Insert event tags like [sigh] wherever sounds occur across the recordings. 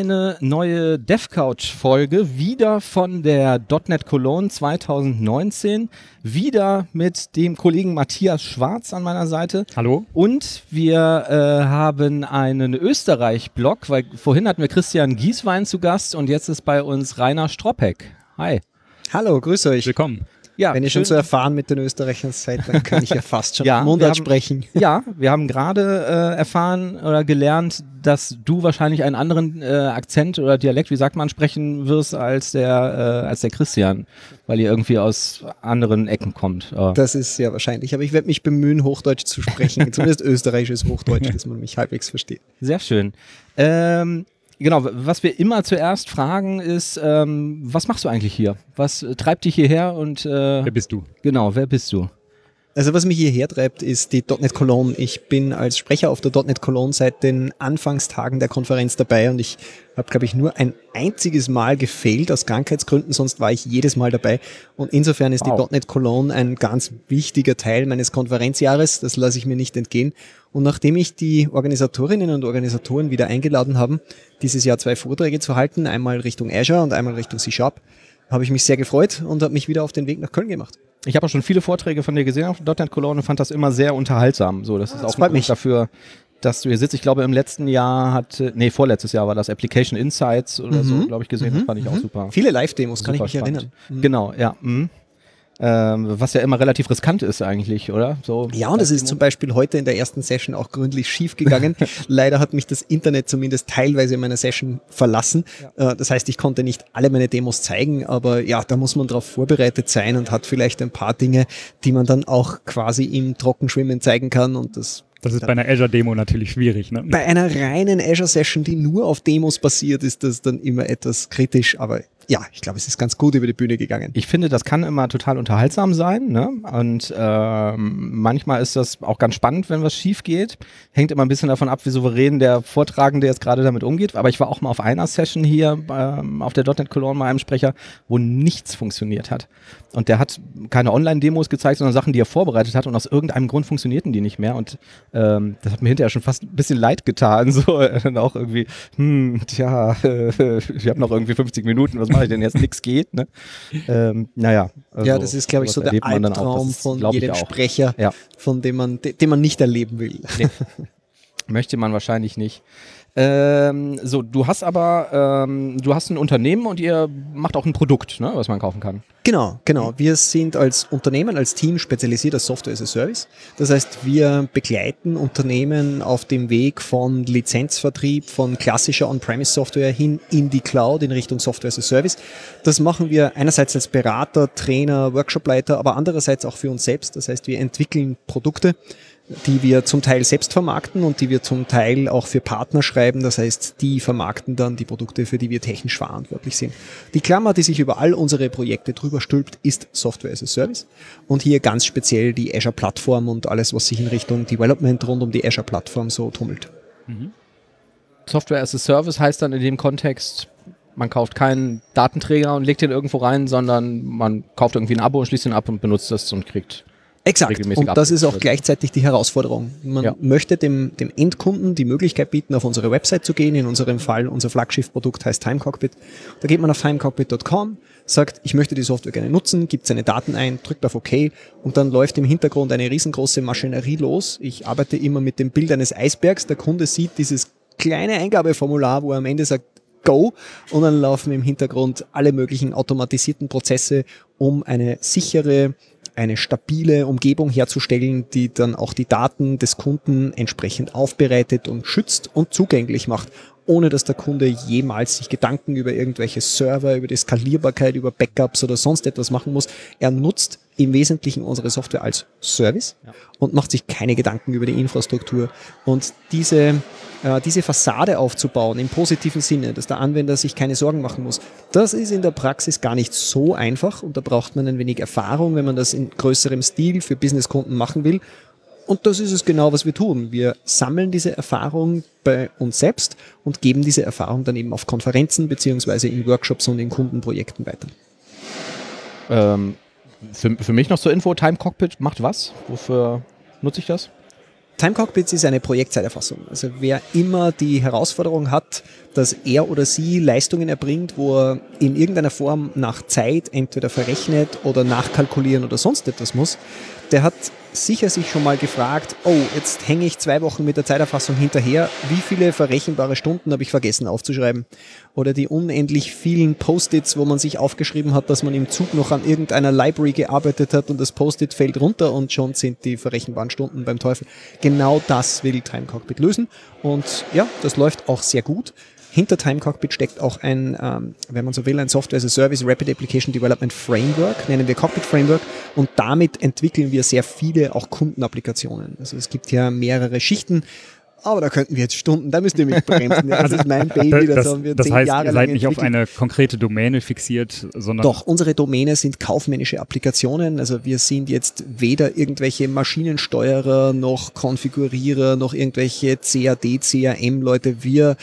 eine neue DevCouch-Folge, wieder von der .NET Cologne 2019, wieder mit dem Kollegen Matthias Schwarz an meiner Seite. Hallo. Und wir äh, haben einen Österreich-Blog, weil vorhin hatten wir Christian Gieswein zu Gast und jetzt ist bei uns Rainer Stroppeck. Hi. Hallo, grüße euch. Willkommen. Ja, Wenn ihr schon so erfahren mit den Österreichern seid, dann kann ich ja fast schon [laughs] ja, Mundart haben, sprechen. [laughs] Ja, wir haben gerade äh, erfahren oder gelernt, dass du wahrscheinlich einen anderen äh, Akzent oder Dialekt, wie sagt man, sprechen wirst als der, äh, als der Christian, weil ihr irgendwie aus anderen Ecken kommt. Oh. Das ist sehr wahrscheinlich, aber ich werde mich bemühen, Hochdeutsch zu sprechen, [laughs] zumindest österreichisches Hochdeutsch, dass man mich halbwegs versteht. Sehr schön. Ähm, Genau, was wir immer zuerst fragen ist, ähm, was machst du eigentlich hier? Was treibt dich hierher und äh, wer bist du? Genau, wer bist du? Also was mich hierher treibt, ist die .NET Cologne. Ich bin als Sprecher auf der .NET Cologne seit den Anfangstagen der Konferenz dabei und ich habe, glaube ich, nur ein einziges Mal gefehlt aus Krankheitsgründen, sonst war ich jedes Mal dabei. Und insofern ist wow. die .NET Cologne ein ganz wichtiger Teil meines Konferenzjahres. Das lasse ich mir nicht entgehen. Und nachdem ich die Organisatorinnen und Organisatoren wieder eingeladen haben, dieses Jahr zwei Vorträge zu halten, einmal Richtung Azure und einmal Richtung C-Sharp, habe ich mich sehr gefreut und habe mich wieder auf den Weg nach Köln gemacht. Ich habe auch schon viele Vorträge von dir gesehen auf .NET Cologne und fand das immer sehr unterhaltsam. So, das ist das auch ein Grund dafür, dass du hier sitzt. Ich glaube, im letzten Jahr hat, nee, vorletztes Jahr war das Application Insights oder mhm. so, glaube ich, gesehen. Mhm. Das fand ich auch mhm. super. Viele Live-Demos, kann ich mich spannend. erinnern. Genau, ja. Mhm. Ähm, was ja immer relativ riskant ist eigentlich, oder? So ja, und es ist zum Beispiel heute in der ersten Session auch gründlich schief gegangen. [laughs] Leider hat mich das Internet zumindest teilweise in meiner Session verlassen. Ja. Äh, das heißt, ich konnte nicht alle meine Demos zeigen, aber ja, da muss man darauf vorbereitet sein und hat vielleicht ein paar Dinge, die man dann auch quasi im Trockenschwimmen zeigen kann und das das ist bei einer Azure-Demo natürlich schwierig. Ne? Bei einer reinen Azure-Session, die nur auf Demos basiert, ist das dann immer etwas kritisch, aber ja, ich glaube, es ist ganz gut über die Bühne gegangen. Ich finde, das kann immer total unterhaltsam sein. Ne? Und ähm, manchmal ist das auch ganz spannend, wenn was schief geht. Hängt immer ein bisschen davon ab, wie souverän der Vortragende jetzt gerade damit umgeht. Aber ich war auch mal auf einer Session hier ähm, auf der .NET Cologne bei einem Sprecher, wo nichts funktioniert hat. Und der hat keine Online-Demos gezeigt, sondern Sachen, die er vorbereitet hat. Und aus irgendeinem Grund funktionierten die nicht mehr. Und ähm, das hat mir hinterher schon fast ein bisschen leid getan. [laughs] So dann auch irgendwie, hm, tja, äh, [laughs] ich habe noch irgendwie 50 Minuten, was mache ich denn jetzt? Nichts geht. Ne? Ähm, naja. Also, ja, das ist, glaube ich, so der Albtraum von jedem Sprecher, ja. von dem man, den man nicht erleben will. Nee. Möchte man wahrscheinlich nicht. Ähm, so, du hast aber, ähm, du hast ein Unternehmen und ihr macht auch ein Produkt, ne, was man kaufen kann. Genau, genau. Wir sind als Unternehmen, als Team spezialisiert als Software as a Service. Das heißt, wir begleiten Unternehmen auf dem Weg von Lizenzvertrieb, von klassischer On-Premise-Software hin in die Cloud in Richtung Software as a Service. Das machen wir einerseits als Berater, Trainer, Workshopleiter, aber andererseits auch für uns selbst. Das heißt, wir entwickeln Produkte, die wir zum Teil selbst vermarkten und die wir zum Teil auch für Partner schreiben. Das heißt, die vermarkten dann die Produkte, für die wir technisch verantwortlich sind. Die Klammer, die sich über all unsere Projekte drüber stülpt, ist Software as a Service. Und hier ganz speziell die Azure Plattform und alles, was sich in Richtung Development rund um die Azure Plattform so tummelt. Mhm. Software as a Service heißt dann in dem Kontext, man kauft keinen Datenträger und legt den irgendwo rein, sondern man kauft irgendwie ein Abo und schließt ihn ab und benutzt das und kriegt Exakt. Und das ist auch gleichzeitig die Herausforderung. Man ja. möchte dem, dem Endkunden die Möglichkeit bieten, auf unsere Website zu gehen. In unserem Fall, unser Flaggschiff-Produkt heißt Timecockpit. Da geht man auf timecockpit.com, sagt, ich möchte die Software gerne nutzen, gibt seine Daten ein, drückt auf OK und dann läuft im Hintergrund eine riesengroße Maschinerie los. Ich arbeite immer mit dem Bild eines Eisbergs. Der Kunde sieht dieses kleine Eingabeformular, wo er am Ende sagt, Go und dann laufen im Hintergrund alle möglichen automatisierten Prozesse, um eine sichere, eine stabile Umgebung herzustellen, die dann auch die Daten des Kunden entsprechend aufbereitet und schützt und zugänglich macht, ohne dass der Kunde jemals sich Gedanken über irgendwelche Server, über die Skalierbarkeit, über Backups oder sonst etwas machen muss. Er nutzt im Wesentlichen unsere Software als Service ja. und macht sich keine Gedanken über die Infrastruktur. Und diese diese Fassade aufzubauen im positiven Sinne, dass der Anwender sich keine Sorgen machen muss, das ist in der Praxis gar nicht so einfach und da braucht man ein wenig Erfahrung, wenn man das in größerem Stil für Businesskunden machen will. Und das ist es genau, was wir tun. Wir sammeln diese Erfahrung bei uns selbst und geben diese Erfahrung dann eben auf Konferenzen beziehungsweise in Workshops und in Kundenprojekten weiter. Ähm, für, für mich noch zur Info, Time Cockpit macht was? Wofür nutze ich das? Time Cockpits ist eine Projektzeiterfassung. Also wer immer die Herausforderung hat, dass er oder sie Leistungen erbringt, wo er in irgendeiner Form nach Zeit entweder verrechnet oder nachkalkulieren oder sonst etwas muss, der hat sicher sich schon mal gefragt, oh, jetzt hänge ich zwei Wochen mit der Zeiterfassung hinterher, wie viele verrechenbare Stunden habe ich vergessen aufzuschreiben? Oder die unendlich vielen Post-its, wo man sich aufgeschrieben hat, dass man im Zug noch an irgendeiner Library gearbeitet hat und das Post-it fällt runter und schon sind die verrechenbaren Stunden beim Teufel. Genau das will Time Cockpit lösen und ja, das läuft auch sehr gut. Hinter Time Cockpit steckt auch ein, ähm, wenn man so will, ein Software as a Service Rapid Application Development Framework, nennen wir Cockpit Framework. Und damit entwickeln wir sehr viele auch Kundenapplikationen. Also es gibt ja mehrere Schichten. Aber da könnten wir jetzt Stunden, da müsst ihr mich bremsen. Das ist mein Baby, das, das haben wir das zehn heißt, Jahre ihr seid nicht entwickelt. auf eine konkrete Domäne fixiert, sondern... Doch, unsere Domäne sind kaufmännische Applikationen. Also wir sind jetzt weder irgendwelche Maschinensteuerer, noch Konfigurierer, noch irgendwelche CAD, CAM-Leute. Wir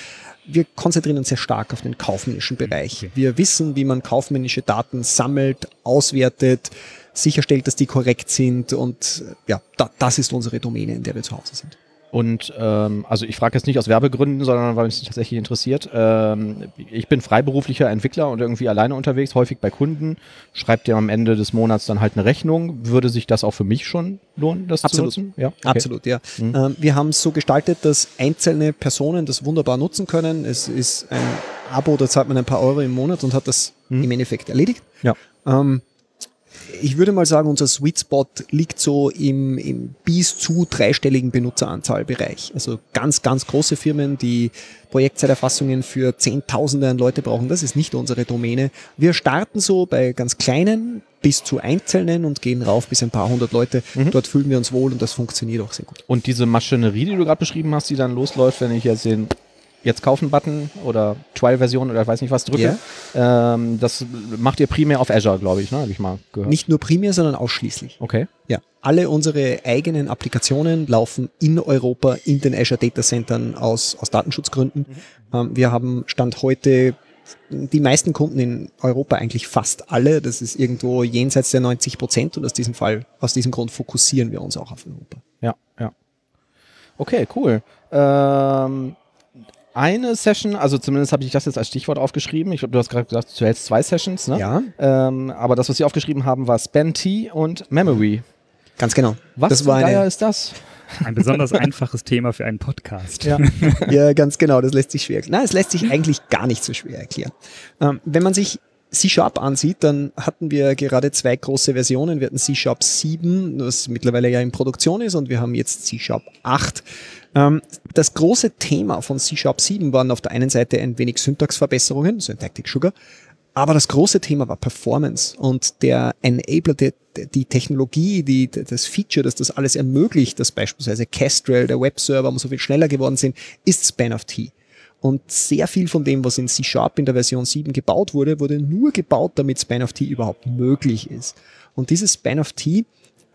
wir konzentrieren uns sehr stark auf den kaufmännischen Bereich. Okay. Wir wissen, wie man kaufmännische Daten sammelt, auswertet, sicherstellt, dass die korrekt sind und ja, da, das ist unsere Domäne, in der wir zu Hause sind. Und ähm, also ich frage jetzt nicht aus Werbegründen, sondern weil mich tatsächlich interessiert. Ähm, ich bin freiberuflicher Entwickler und irgendwie alleine unterwegs, häufig bei Kunden. Schreibt ihr am Ende des Monats dann halt eine Rechnung. Würde sich das auch für mich schon lohnen, das Absolut. zu nutzen? Ja, okay. Absolut, ja. Mhm. Ähm, wir haben es so gestaltet, dass einzelne Personen das wunderbar nutzen können. Es ist ein Abo, da zahlt man ein paar Euro im Monat und hat das mhm. im Endeffekt erledigt. Ja. Ähm, ich würde mal sagen, unser Sweet Spot liegt so im, im bis zu dreistelligen Benutzeranzahlbereich. Also ganz, ganz große Firmen, die Projektzeiterfassungen für Zehntausende an Leute brauchen, das ist nicht unsere Domäne. Wir starten so bei ganz kleinen bis zu einzelnen und gehen rauf bis ein paar hundert Leute. Mhm. Dort fühlen wir uns wohl und das funktioniert auch sehr gut. Und diese Maschinerie, die du gerade beschrieben hast, die dann losläuft, wenn ich jetzt den jetzt kaufen Button oder Trial-Version oder weiß nicht was drücke. Yeah. Ähm, das macht ihr primär auf Azure, glaube ich, ne? Habe ich mal gehört. Nicht nur primär, sondern ausschließlich. Okay. Ja. Alle unsere eigenen Applikationen laufen in Europa in den Azure Data Centern aus, aus Datenschutzgründen. Mhm. Ähm, wir haben Stand heute die meisten Kunden in Europa, eigentlich fast alle, das ist irgendwo jenseits der 90 Prozent und aus diesem Fall, aus diesem Grund fokussieren wir uns auch auf Europa. Ja, ja. Okay, cool. Ähm, eine Session, also zumindest habe ich das jetzt als Stichwort aufgeschrieben. Ich glaube, du hast gerade gesagt, du hältst zwei Sessions, ne? Ja. Ähm, aber das, was sie aufgeschrieben haben, war T und Memory. Ganz genau. Was das für ein Geier ist das? Ein besonders einfaches Thema für einen Podcast. Ja. [laughs] ja, ganz genau. Das lässt sich schwer erklären. Nein, es lässt sich eigentlich gar nicht so schwer erklären. Ähm, wenn man sich C-Sharp ansieht, dann hatten wir gerade zwei große Versionen. Wir hatten C-Sharp 7, was mittlerweile ja in Produktion ist, und wir haben jetzt C-Sharp 8. Ähm, das große Thema von C-Sharp 7 waren auf der einen Seite ein wenig Syntaxverbesserungen, Syntactic Sugar, aber das große Thema war Performance und der Enabler, die, die Technologie, die, das Feature, das das alles ermöglicht, dass beispielsweise Kestrel, der Webserver, so viel schneller geworden sind, ist Span of T. Und sehr viel von dem, was in C-Sharp in der Version 7 gebaut wurde, wurde nur gebaut, damit Span of T überhaupt möglich ist. Und dieses Span of T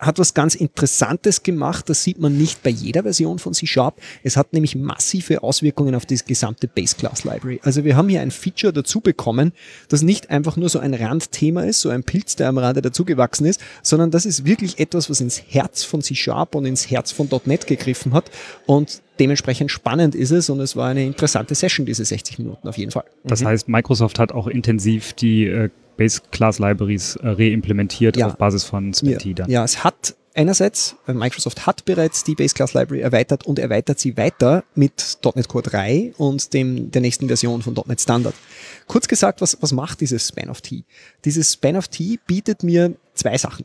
hat was ganz Interessantes gemacht. Das sieht man nicht bei jeder Version von C Sharp. Es hat nämlich massive Auswirkungen auf die gesamte Base Class Library. Also wir haben hier ein Feature dazu bekommen, das nicht einfach nur so ein Randthema ist, so ein Pilz, der am Rande dazugewachsen ist, sondern das ist wirklich etwas, was ins Herz von C Sharp und ins Herz von .NET gegriffen hat. Und dementsprechend spannend ist es und es war eine interessante Session, diese 60 Minuten auf jeden Fall. Das mhm. heißt, Microsoft hat auch intensiv die äh, Base Class Libraries äh, reimplementiert ja. auf Basis von Splitty ja. dann. Ja, es hat einerseits, äh, Microsoft hat bereits die Base Class Library erweitert und erweitert sie weiter mit .NET Core 3 und dem, der nächsten Version von .NET Standard. Kurz gesagt, was, was macht dieses Span of T? Dieses Span of T bietet mir zwei Sachen.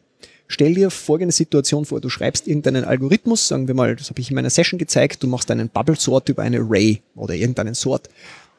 Stell dir folgende Situation vor, du schreibst irgendeinen Algorithmus, sagen wir mal, das habe ich in meiner Session gezeigt, du machst einen Bubble Sort über eine Array oder irgendeinen Sort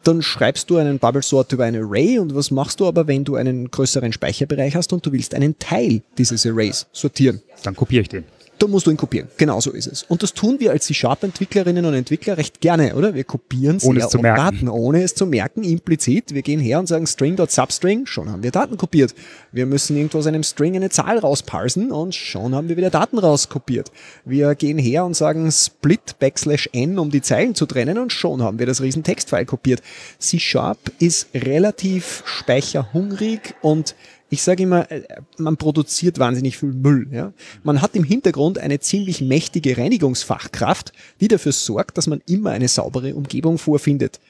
dann schreibst du einen Bubble Sort über ein Array und was machst du aber, wenn du einen größeren Speicherbereich hast und du willst einen Teil dieses Arrays sortieren? Dann kopiere ich den da musst du ihn kopieren. Genau so ist es. Und das tun wir als C-Sharp-Entwicklerinnen und Entwickler recht gerne, oder? Wir kopieren ohne sehr es zu merken. Daten, ohne es zu merken, implizit. Wir gehen her und sagen string.substring, schon haben wir Daten kopiert. Wir müssen irgendwo aus einem String eine Zahl rausparsen und schon haben wir wieder Daten rauskopiert. Wir gehen her und sagen split backslash n, um die Zeilen zu trennen und schon haben wir das riesen Textfile kopiert. C-Sharp ist relativ speicherhungrig und Ich sage immer, äh, man produziert wahnsinnig viel Müll. Ja? Man hat im Hintergrund eine ziemlich mächtige Reinigungsfachkraft, die dafür sorgt, dass man immer eine saubere Umgebung vorfindet.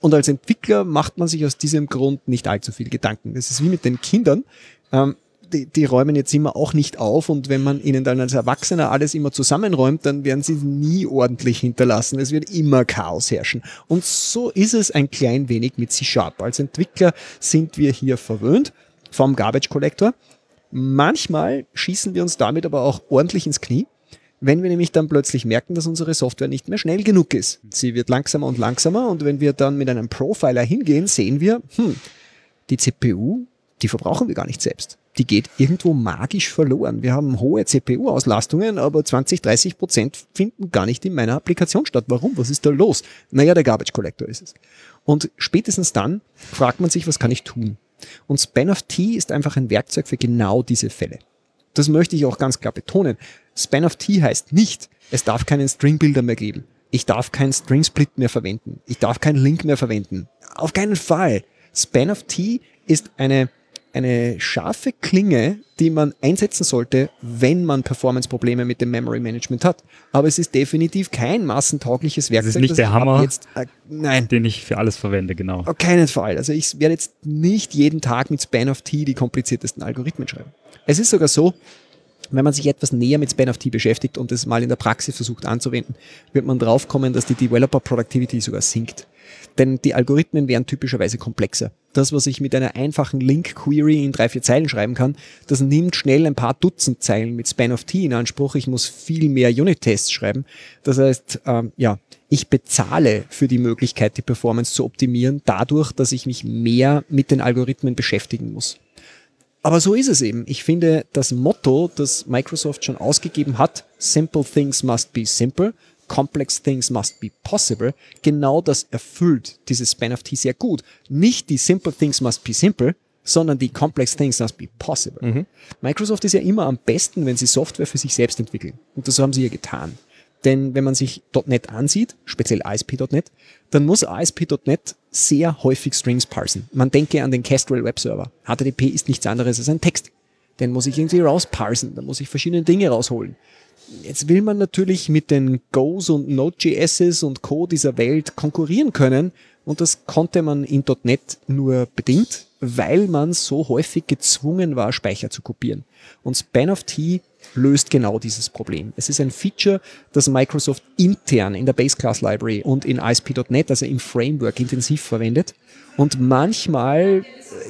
Und als Entwickler macht man sich aus diesem Grund nicht allzu viel Gedanken. Das ist wie mit den Kindern. Ähm, die, die räumen jetzt immer auch nicht auf und wenn man ihnen dann als Erwachsener alles immer zusammenräumt, dann werden sie nie ordentlich hinterlassen. Es wird immer Chaos herrschen. Und so ist es ein klein wenig mit C-Sharp. Als Entwickler sind wir hier verwöhnt vom Garbage Collector. Manchmal schießen wir uns damit aber auch ordentlich ins Knie, wenn wir nämlich dann plötzlich merken, dass unsere Software nicht mehr schnell genug ist. Sie wird langsamer und langsamer und wenn wir dann mit einem Profiler hingehen, sehen wir, hm, die CPU, die verbrauchen wir gar nicht selbst. Die geht irgendwo magisch verloren. Wir haben hohe CPU-Auslastungen, aber 20, 30 Prozent finden gar nicht in meiner Applikation statt. Warum? Was ist da los? Naja, der Garbage Collector ist es. Und spätestens dann fragt man sich, was kann ich tun? Und Span of T ist einfach ein Werkzeug für genau diese Fälle. Das möchte ich auch ganz klar betonen. Span of T heißt nicht, es darf keinen String Builder mehr geben. Ich darf keinen String Split mehr verwenden. Ich darf keinen Link mehr verwenden. Auf keinen Fall. Span of T ist eine eine scharfe Klinge, die man einsetzen sollte, wenn man Performance-Probleme mit dem Memory Management hat. Aber es ist definitiv kein massentaugliches Werkzeug. Es ist nicht der Hammer, jetzt, äh, nein. den ich für alles verwende, genau. Auf keinen Fall. Also ich werde jetzt nicht jeden Tag mit Span of T die kompliziertesten Algorithmen schreiben. Es ist sogar so, wenn man sich etwas näher mit Span of T beschäftigt und es mal in der Praxis versucht anzuwenden, wird man draufkommen, dass die Developer Productivity sogar sinkt. Denn die Algorithmen wären typischerweise komplexer. Das, was ich mit einer einfachen Link-Query in drei, vier Zeilen schreiben kann, das nimmt schnell ein paar Dutzend Zeilen mit Span of T in Anspruch. Ich muss viel mehr Unit-Tests schreiben. Das heißt, ähm, ja, ich bezahle für die Möglichkeit, die Performance zu optimieren, dadurch, dass ich mich mehr mit den Algorithmen beschäftigen muss. Aber so ist es eben. Ich finde, das Motto, das Microsoft schon ausgegeben hat, Simple Things Must Be Simple, Complex Things Must Be Possible, genau das erfüllt dieses Span of T sehr gut. Nicht die Simple Things Must Be Simple, sondern die Complex Things Must Be Possible. Mhm. Microsoft ist ja immer am besten, wenn sie Software für sich selbst entwickeln. Und das haben sie ja getan. Denn wenn man sich .NET ansieht, speziell ASP.NET, dann muss ASP.NET sehr häufig Strings parsen. Man denke an den Kestrel Web Server. HTTP ist nichts anderes als ein Text. Den muss ich irgendwie rausparsen, da muss ich verschiedene Dinge rausholen. Jetzt will man natürlich mit den Go's und Node.js und Co. dieser Welt konkurrieren können und das konnte man in .NET nur bedingt, weil man so häufig gezwungen war, Speicher zu kopieren. Und Span of T löst genau dieses Problem. Es ist ein Feature, das Microsoft intern in der Base Class Library und in ASP.NET, also im Framework, intensiv verwendet. Und manchmal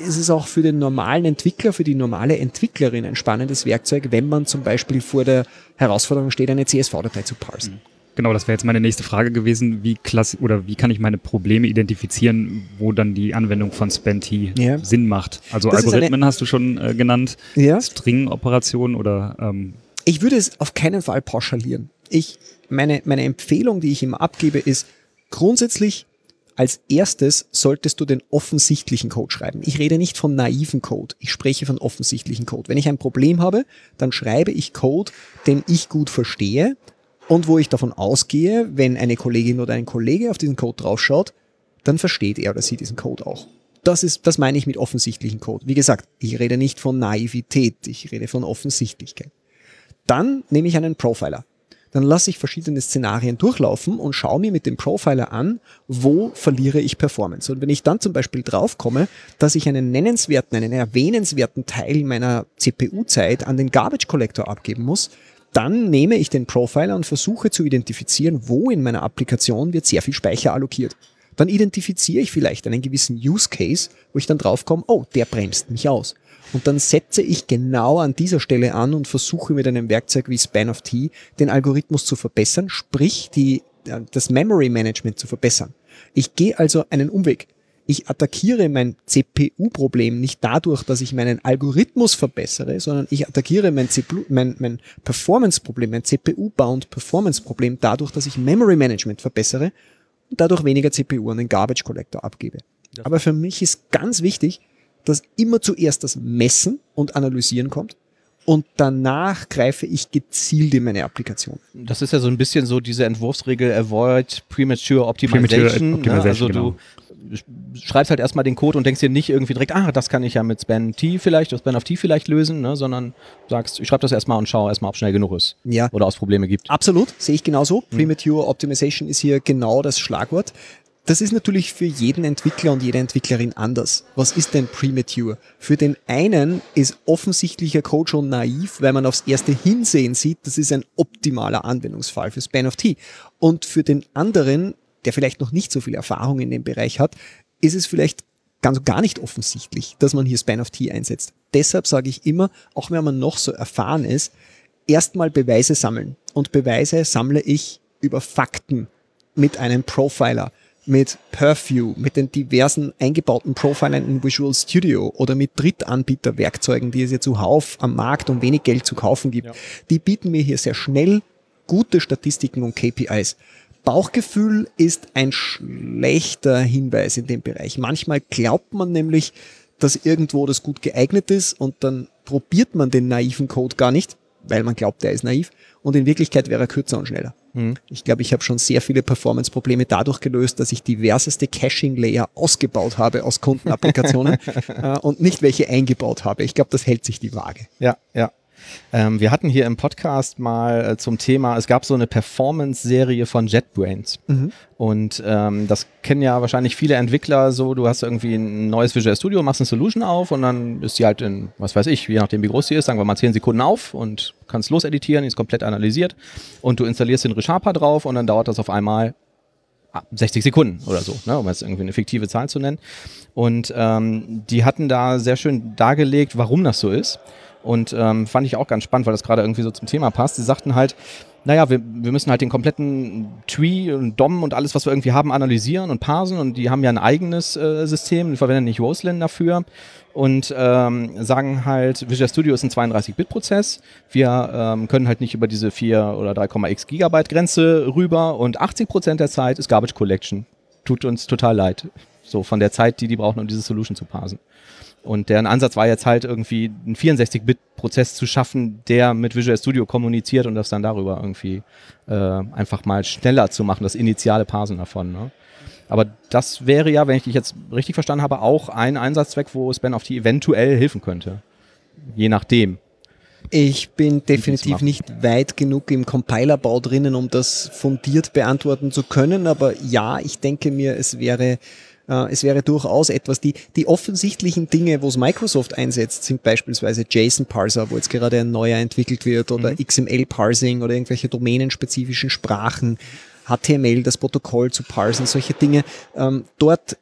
ist es auch für den normalen Entwickler, für die normale Entwicklerin ein spannendes Werkzeug, wenn man zum Beispiel vor der Herausforderung steht, eine CSV-Datei zu parsen. Genau, das wäre jetzt meine nächste Frage gewesen. Wie klasse oder wie kann ich meine Probleme identifizieren, wo dann die Anwendung von Spanty ja. Sinn macht? Also das Algorithmen hast du schon äh, genannt, ja. String-Operationen oder ähm Ich würde es auf keinen Fall pauschalieren. Ich, meine, meine Empfehlung, die ich immer abgebe, ist grundsätzlich als erstes solltest du den offensichtlichen Code schreiben. Ich rede nicht von naiven Code, ich spreche von offensichtlichen Code. Wenn ich ein Problem habe, dann schreibe ich Code, den ich gut verstehe und wo ich davon ausgehe, wenn eine Kollegin oder ein Kollege auf diesen Code draufschaut, dann versteht er oder sie diesen Code auch. Das ist, das meine ich mit offensichtlichen Code. Wie gesagt, ich rede nicht von Naivität, ich rede von Offensichtlichkeit. Dann nehme ich einen Profiler dann lasse ich verschiedene Szenarien durchlaufen und schaue mir mit dem Profiler an, wo verliere ich Performance. Und wenn ich dann zum Beispiel draufkomme, dass ich einen nennenswerten, einen erwähnenswerten Teil meiner CPU-Zeit an den Garbage Collector abgeben muss, dann nehme ich den Profiler und versuche zu identifizieren, wo in meiner Applikation wird sehr viel Speicher allokiert. Dann identifiziere ich vielleicht einen gewissen Use Case, wo ich dann draufkomme, oh, der bremst mich aus. Und dann setze ich genau an dieser Stelle an und versuche mit einem Werkzeug wie Span of T den Algorithmus zu verbessern, sprich die, äh, das Memory Management zu verbessern. Ich gehe also einen Umweg. Ich attackiere mein CPU-Problem nicht dadurch, dass ich meinen Algorithmus verbessere, sondern ich attackiere mein, mein, mein Performance-Problem, mein CPU-bound Performance-Problem dadurch, dass ich Memory Management verbessere und dadurch weniger CPU an den Garbage Collector abgebe. Aber für mich ist ganz wichtig, dass immer zuerst das Messen und Analysieren kommt und danach greife ich gezielt in meine Applikation. Das ist ja so ein bisschen so diese Entwurfsregel Avoid Premature Optimization. Premature Optimization ne? Also genau. Schreibst halt erstmal den Code und denkst dir nicht irgendwie direkt, ah, das kann ich ja mit Span T vielleicht, oder Span of T vielleicht lösen, ne, sondern sagst, ich schreibe das erstmal und schaue erstmal, ob schnell genug ist. Ja. Oder es Probleme gibt. Absolut, sehe ich genauso. Mhm. Premature Optimization ist hier genau das Schlagwort. Das ist natürlich für jeden Entwickler und jede Entwicklerin anders. Was ist denn Premature? Für den einen ist offensichtlicher Code schon naiv, weil man aufs erste Hinsehen sieht, das ist ein optimaler Anwendungsfall für Span of T. Und für den anderen, der vielleicht noch nicht so viel Erfahrung in dem Bereich hat, ist es vielleicht ganz gar nicht offensichtlich, dass man hier Span of T einsetzt. Deshalb sage ich immer, auch wenn man noch so erfahren ist, erstmal Beweise sammeln. Und Beweise sammle ich über Fakten mit einem Profiler mit Purview, mit den diversen eingebauten Profilern in Visual Studio oder mit Drittanbieterwerkzeugen, die es ja zuhauf am Markt um wenig Geld zu kaufen gibt, ja. die bieten mir hier sehr schnell gute Statistiken und KPIs. Bauchgefühl ist ein schlechter Hinweis in dem Bereich. Manchmal glaubt man nämlich, dass irgendwo das gut geeignet ist und dann probiert man den naiven Code gar nicht, weil man glaubt, der ist naiv und in Wirklichkeit wäre er kürzer und schneller. Mhm. Ich glaube, ich habe schon sehr viele Performance-Probleme dadurch gelöst, dass ich diverseste Caching-Layer ausgebaut habe aus Kundenapplikationen [laughs] äh, und nicht welche eingebaut habe. Ich glaube, das hält sich die Waage. Ja, ja. Ähm, wir hatten hier im Podcast mal äh, zum Thema, es gab so eine Performance-Serie von JetBrains. Mhm. Und ähm, das kennen ja wahrscheinlich viele Entwickler so, du hast irgendwie ein neues Visual Studio, machst eine Solution auf und dann ist die halt in, was weiß ich, je nachdem wie groß sie ist, sagen wir mal 10 Sekunden auf und kannst loseditieren, die ist komplett analysiert und du installierst den ReSharper drauf und dann dauert das auf einmal 60 Sekunden oder so, ne, um jetzt irgendwie eine fiktive Zahl zu nennen. Und ähm, die hatten da sehr schön dargelegt, warum das so ist. Und ähm, fand ich auch ganz spannend, weil das gerade irgendwie so zum Thema passt. Sie sagten halt, naja, wir, wir müssen halt den kompletten Tree und DOM und alles, was wir irgendwie haben, analysieren und parsen. Und die haben ja ein eigenes äh, System, die verwenden nicht Roslyn dafür. Und ähm, sagen halt, Visual Studio ist ein 32-Bit-Prozess. Wir ähm, können halt nicht über diese 4 oder 3,x Gigabyte Grenze rüber. Und 80 Prozent der Zeit ist Garbage Collection. Tut uns total leid. So von der Zeit, die die brauchen, um diese Solution zu parsen. Und deren Ansatz war jetzt halt irgendwie einen 64-Bit-Prozess zu schaffen, der mit Visual Studio kommuniziert und das dann darüber irgendwie äh, einfach mal schneller zu machen, das initiale Parsen davon. Ne? Aber das wäre ja, wenn ich dich jetzt richtig verstanden habe, auch ein Einsatzzweck, wo Span of T eventuell helfen könnte. Je nachdem. Ich bin definitiv nicht weit genug im Compilerbau drinnen, um das fundiert beantworten zu können, aber ja, ich denke mir, es wäre äh, es wäre durchaus etwas, die, die offensichtlichen Dinge, wo es Microsoft einsetzt, sind beispielsweise JSON-Parser, wo jetzt gerade ein neuer entwickelt wird, oder mhm. XML-Parsing oder irgendwelche domänenspezifischen Sprachen, HTML, das Protokoll zu parsen, solche Dinge. Ähm, dort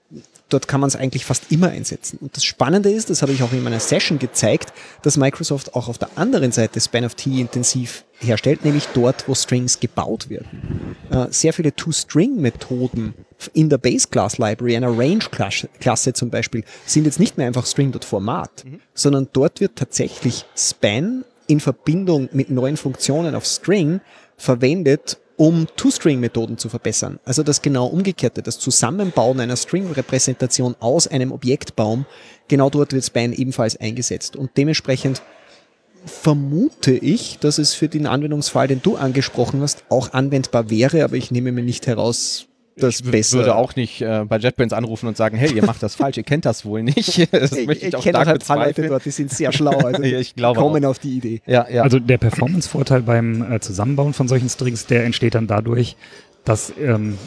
dort kann man es eigentlich fast immer einsetzen. Und das Spannende ist, das habe ich auch in meiner Session gezeigt, dass Microsoft auch auf der anderen Seite Span of T intensiv herstellt, nämlich dort, wo Strings gebaut werden. Äh, sehr viele To-String-Methoden in der Base-Class-Library, einer Range-Klasse zum Beispiel, sind jetzt nicht mehr einfach String.format, mhm. sondern dort wird tatsächlich Span in Verbindung mit neuen Funktionen auf String verwendet, um To-String-Methoden zu verbessern. Also das genau umgekehrte, das Zusammenbauen einer String-Repräsentation aus einem Objektbaum, genau dort wird Span ebenfalls eingesetzt. Und dementsprechend vermute ich, dass es für den Anwendungsfall, den du angesprochen hast, auch anwendbar wäre, aber ich nehme mir nicht heraus, das ich besser. würde auch nicht äh, bei JetBrains anrufen und sagen, hey, ihr macht das falsch, ihr kennt das wohl nicht. [laughs] Das ich, möchte ich, ich auch kenne halt ein paar Leute dort, die sind sehr schlau. Also [laughs] ja, ich glaube kommen auch. auf die Idee. Ja, ja. Also der Performance-Vorteil beim äh, Zusammenbauen von solchen Strings, der entsteht dann dadurch, dass ähm,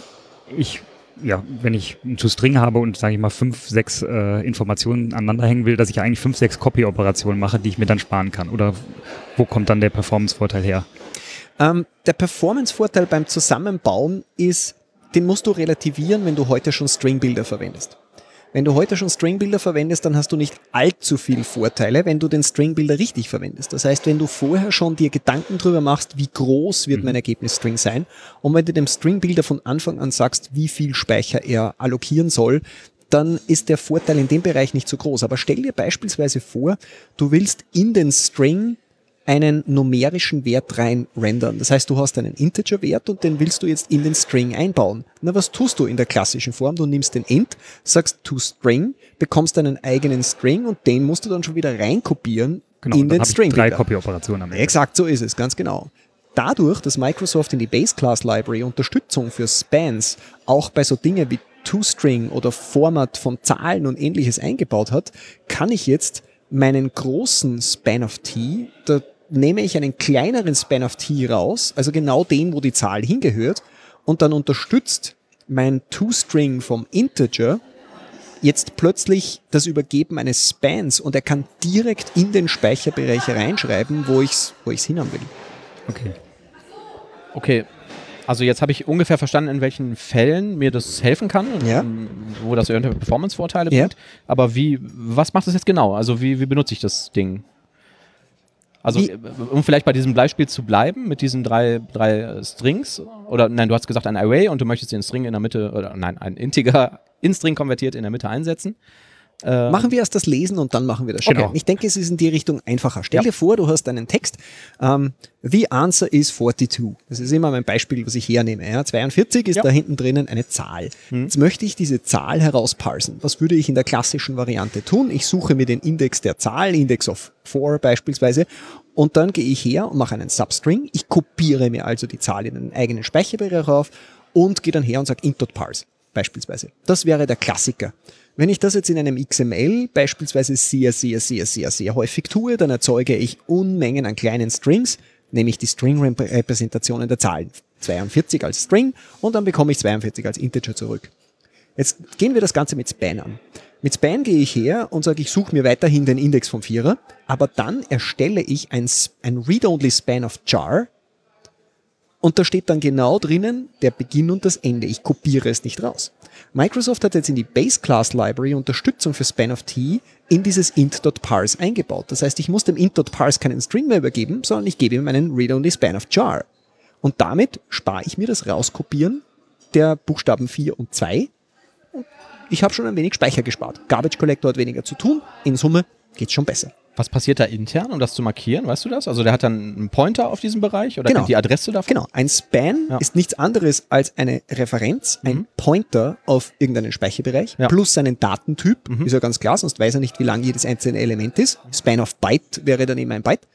ich ja, wenn ich ein To-String habe und sage ich mal fünf, sechs äh, Informationen aneinander hängen will, dass ich eigentlich fünf, sechs Copy-Operationen mache, die ich mir dann sparen kann. Oder wo kommt dann der Performance-Vorteil her? Ähm, der Performance-Vorteil beim Zusammenbauen ist den musst du relativieren, wenn du heute schon Stringbilder verwendest. Wenn du heute schon Stringbilder verwendest, dann hast du nicht allzu viel Vorteile, wenn du den Stringbilder richtig verwendest. Das heißt, wenn du vorher schon dir Gedanken drüber machst, wie groß wird mhm. mein Ergebnisstring sein, und wenn du dem Stringbilder von Anfang an sagst, wie viel Speicher er allokieren soll, dann ist der Vorteil in dem Bereich nicht so groß. Aber stell dir beispielsweise vor, du willst in den String einen numerischen Wert rein rendern. Das heißt, du hast einen Integer-Wert und den willst du jetzt in den String einbauen. Na, was tust du in der klassischen Form? Du nimmst den int, sagst to string, bekommst einen eigenen String und den musst du dann schon wieder reinkopieren genau, in den String. Drei Copy-Operationen am Ende. Exakt, so ist es, ganz genau. Dadurch, dass Microsoft in die Base Class Library Unterstützung für Spans auch bei so Dingen wie ToString oder Format von Zahlen und ähnliches eingebaut hat, kann ich jetzt meinen großen Span of T, da nehme ich einen kleineren Span of T raus, also genau den, wo die Zahl hingehört, und dann unterstützt mein ToString vom Integer jetzt plötzlich das Übergeben eines Spans und er kann direkt in den Speicherbereich reinschreiben, wo ich es wo ich's hinhaben will. Okay. Okay. Also jetzt habe ich ungefähr verstanden, in welchen Fällen mir das helfen kann und ja. wo das irgendwelche Performance-Vorteile bringt. Ja. Aber wie, was macht das jetzt genau? Also wie, wie benutze ich das Ding? Also Wie? um vielleicht bei diesem Beispiel zu bleiben, mit diesen drei, drei Strings, oder nein, du hast gesagt ein Array und du möchtest den String in der Mitte, oder nein, ein Integer in String konvertiert in der Mitte einsetzen. Äh, machen wir erst das Lesen und dann machen wir das Schreiben. Okay. Ich denke, es ist in die Richtung einfacher. Stell ja. dir vor, du hast einen Text. Ähm, the answer is 42. Das ist immer mein Beispiel, was ich hernehme. Ja, 42 ist ja. da hinten drinnen eine Zahl. Hm. Jetzt möchte ich diese Zahl herausparsen. Was würde ich in der klassischen Variante tun? Ich suche mir den Index der Zahl, Index of 4 beispielsweise, und dann gehe ich her und mache einen Substring. Ich kopiere mir also die Zahl in einen eigenen Speicherbereich auf und gehe dann her und sage int.parse beispielsweise. Das wäre der Klassiker. Wenn ich das jetzt in einem XML beispielsweise sehr, sehr, sehr, sehr, sehr häufig tue, dann erzeuge ich Unmengen an kleinen Strings, nämlich die String-Repräsentationen der Zahlen. 42 als String und dann bekomme ich 42 als Integer zurück. Jetzt gehen wir das Ganze mit Span an. Mit Span gehe ich her und sage, ich suche mir weiterhin den Index vom Vierer, aber dann erstelle ich ein, ein Read-Only Span of Jar und da steht dann genau drinnen der Beginn und das Ende. Ich kopiere es nicht raus. Microsoft hat jetzt in die Base Class Library Unterstützung für Span of T in dieses int.parse eingebaut. Das heißt, ich muss dem int.parse keinen String mehr übergeben, sondern ich gebe ihm einen read-only span of jar. Und damit spare ich mir das Rauskopieren der Buchstaben 4 und 2. Ich habe schon ein wenig Speicher gespart. Garbage Collector hat weniger zu tun. In Summe geht's schon besser. Was passiert da intern, um das zu markieren? Weißt du das? Also der hat dann einen Pointer auf diesem Bereich oder genau. die Adresse davon? Genau. Ein Span ja. ist nichts anderes als eine Referenz, mhm. ein Pointer auf irgendeinen Speicherbereich ja. plus seinen Datentyp. Mhm. Ist ja ganz klar, sonst weiß er nicht, wie lang jedes einzelne Element ist. Span of Byte wäre dann eben ein Byte.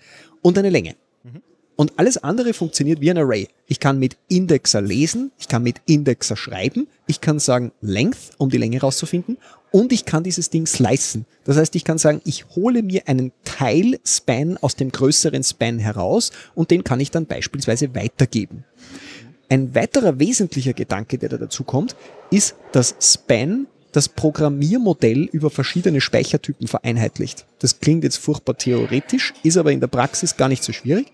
Und eine Länge. Mhm. Und alles andere funktioniert wie ein Array. Ich kann mit Indexer lesen, ich kann mit Indexer schreiben, ich kann sagen Length, um die Länge rauszufinden und ich kann dieses Ding slicen. Das heißt, ich kann sagen, ich hole mir einen Teil Span aus dem größeren Span heraus und den kann ich dann beispielsweise weitergeben. Ein weiterer wesentlicher Gedanke, der da dazu kommt, ist, dass Span das Programmiermodell über verschiedene Speichertypen vereinheitlicht. Das klingt jetzt furchtbar theoretisch, ist aber in der Praxis gar nicht so schwierig.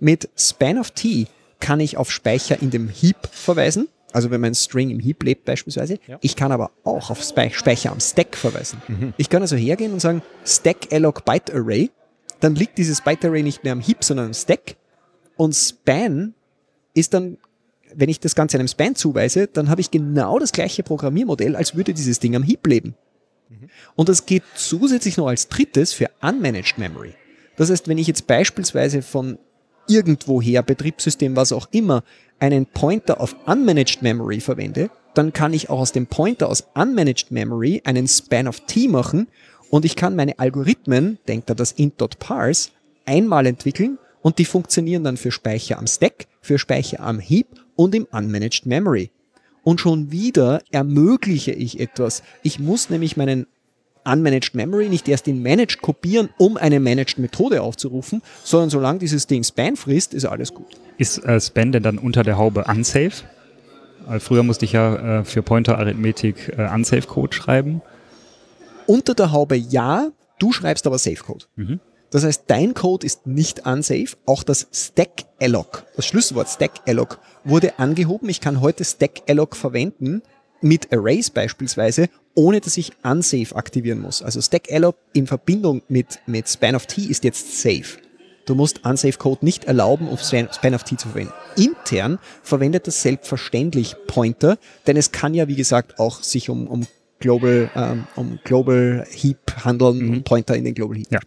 Mit Span of T kann ich auf Speicher in dem Heap verweisen. Also wenn mein String im Heap lebt beispielsweise. Ja. Ich kann aber auch auf Speicher am Stack verweisen. Mhm. Ich kann also hergehen und sagen Stack alloc byte array. Dann liegt dieses Byte Array nicht mehr am Heap, sondern am Stack. Und Span ist dann, wenn ich das Ganze einem Span zuweise, dann habe ich genau das gleiche Programmiermodell, als würde dieses Ding am Heap leben. Mhm. Und das geht zusätzlich noch als drittes für Unmanaged Memory. Das heißt, wenn ich jetzt beispielsweise von irgendwoher, Betriebssystem, was auch immer, einen Pointer auf Unmanaged Memory verwende, dann kann ich auch aus dem Pointer aus Unmanaged Memory einen Span of T machen und ich kann meine Algorithmen, denkt da das int.parse, einmal entwickeln und die funktionieren dann für Speicher am Stack, für Speicher am Heap und im Unmanaged Memory. Und schon wieder ermögliche ich etwas. Ich muss nämlich meinen Unmanaged Memory nicht erst in Managed kopieren, um eine Managed Methode aufzurufen, sondern solange dieses Ding Span frisst, ist alles gut. Ist äh, Span denn dann unter der Haube unsafe? Weil früher musste ich ja äh, für Pointer-Arithmetik äh, Unsafe-Code schreiben. Unter der Haube ja, du schreibst aber Safe-Code. Mhm. Das heißt, dein Code ist nicht unsafe. Auch das Stack-Alloc, das Schlüsselwort Stack-Alloc, wurde angehoben. Ich kann heute Stack-Alloc verwenden mit Arrays beispielsweise, ohne dass ich unsafe aktivieren muss. Also Stack-Alloc in Verbindung mit, mit Span of T ist jetzt safe. Du musst Unsafe Code nicht erlauben, um Span of T zu verwenden. Intern verwendet das selbstverständlich Pointer, denn es kann ja, wie gesagt, auch sich um, um Global, ähm, um Global Heap handeln mhm. Pointer in den Global Heap. Ja.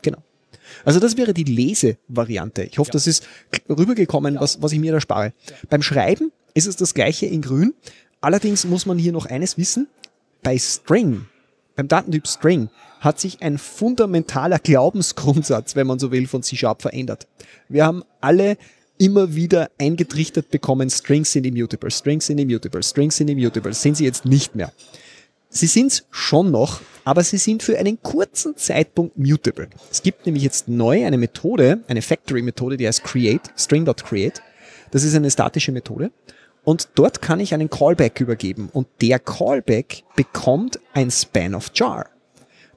Genau. Also das wäre die Lesevariante. Ich hoffe, ja. das ist rübergekommen, was, was ich mir da spare. Ja. Beim Schreiben ist es das gleiche in grün. Allerdings muss man hier noch eines wissen. Bei String, beim Datentyp String, hat sich ein fundamentaler Glaubensgrundsatz, wenn man so will, von C-Sharp verändert. Wir haben alle immer wieder eingetrichtert bekommen, Strings sind immutable, Strings sind immutable, Strings sind immutable, sind sie jetzt nicht mehr. Sie sind schon noch, aber sie sind für einen kurzen Zeitpunkt mutable. Es gibt nämlich jetzt neu eine Methode, eine Factory-Methode, die heißt create, string.create. Das ist eine statische Methode. Und dort kann ich einen Callback übergeben. Und der Callback bekommt ein Span of Jar.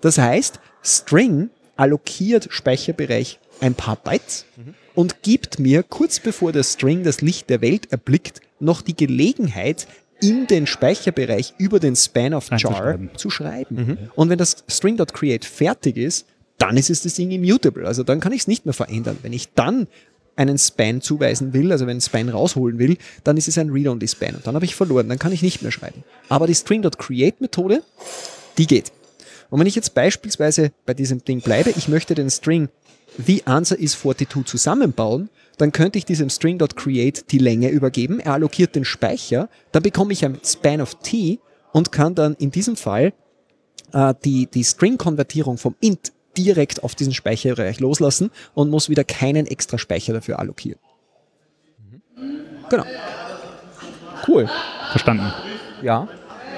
Das heißt, String allokiert Speicherbereich ein paar Bytes mhm. und gibt mir kurz bevor der String das Licht der Welt erblickt, noch die Gelegenheit, in den Speicherbereich über den Span of Jar zu schreiben. Mhm. Und wenn das String.create fertig ist, dann ist es das Ding immutable. Also dann kann ich es nicht mehr verändern. Wenn ich dann einen Span zuweisen will, also wenn Span rausholen will, dann ist es ein Read-Only-Span. Und dann habe ich verloren, dann kann ich nicht mehr schreiben. Aber die String.create-Methode, die geht. Und wenn ich jetzt beispielsweise bei diesem Ding bleibe, ich möchte den String the answer is 42 zusammenbauen, dann könnte ich diesem string.create die Länge übergeben, er allokiert den Speicher, dann bekomme ich ein span of t und kann dann in diesem Fall äh, die, die String-Konvertierung vom int direkt auf diesen Speicherbereich loslassen und muss wieder keinen extra Speicher dafür allokieren. Genau. Cool. Verstanden. Ja.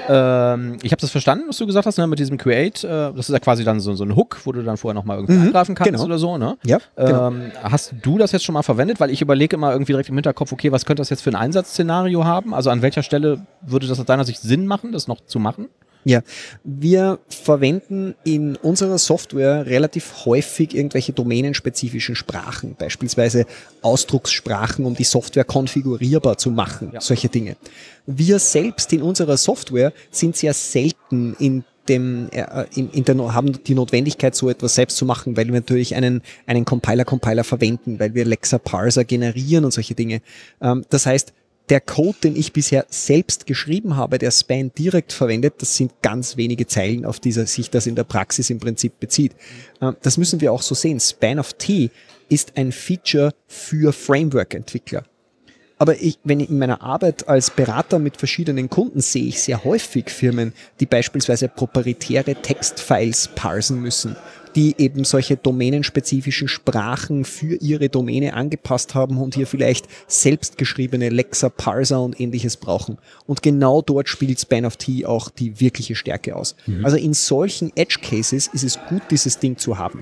Ähm, ich habe das verstanden, was du gesagt hast, ne, mit diesem Create. Äh, das ist ja quasi dann so, so ein Hook, wo du dann vorher nochmal irgendwie mhm, angreifen kannst genau. oder so. Ne? Ja, genau. ähm, hast du das jetzt schon mal verwendet? Weil ich überlege immer irgendwie direkt im Hinterkopf, okay, was könnte das jetzt für ein Einsatzszenario haben? Also an welcher Stelle würde das aus deiner Sicht Sinn machen, das noch zu machen? Ja, wir verwenden in unserer Software relativ häufig irgendwelche domänenspezifischen Sprachen, beispielsweise Ausdruckssprachen, um die Software konfigurierbar zu machen, ja. solche Dinge. Wir selbst in unserer Software sind sehr selten in dem, äh, in, in der, haben die Notwendigkeit, so etwas selbst zu machen, weil wir natürlich einen, einen Compiler-Compiler verwenden, weil wir Lexa-Parser generieren und solche Dinge. Ähm, das heißt, der Code, den ich bisher selbst geschrieben habe, der Span direkt verwendet, das sind ganz wenige Zeilen, auf die sich das in der Praxis im Prinzip bezieht. Ähm, das müssen wir auch so sehen. Span of T ist ein Feature für Framework-Entwickler. Aber ich, wenn ich in meiner Arbeit als Berater mit verschiedenen Kunden sehe ich sehr häufig Firmen, die beispielsweise proprietäre Textfiles parsen müssen die eben solche domänenspezifischen Sprachen für ihre Domäne angepasst haben und hier vielleicht selbstgeschriebene Lexa, Parser und ähnliches brauchen. Und genau dort spielt Span of T auch die wirkliche Stärke aus. Mhm. Also in solchen Edge Cases ist es gut, dieses Ding zu haben.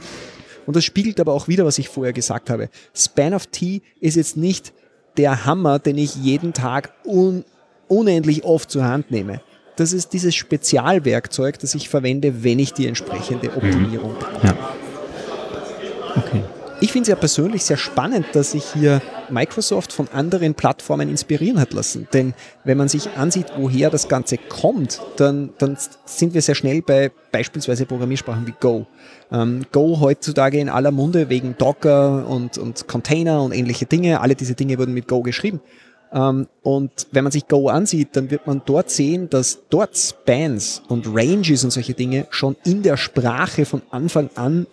Und das spiegelt aber auch wieder, was ich vorher gesagt habe. Span of T ist jetzt nicht der Hammer, den ich jeden Tag un unendlich oft zur Hand nehme das ist dieses Spezialwerkzeug, das ich verwende, wenn ich die entsprechende Optimierung mhm. brauche. Ja. Okay. Ich finde es ja persönlich sehr spannend, dass sich hier Microsoft von anderen Plattformen inspirieren hat lassen. Denn wenn man sich ansieht, woher das Ganze kommt, dann, dann sind wir sehr schnell bei beispielsweise Programmiersprachen wie Go. Ähm, Go heutzutage in aller Munde wegen Docker und, und Container und ähnliche Dinge. Alle diese Dinge wurden mit Go geschrieben. Ähm, und wenn man sich Go ansieht, dann wird man dort sehen, dass dort Spans und Ranges und solche Dinge schon in der Sprache von Anfang an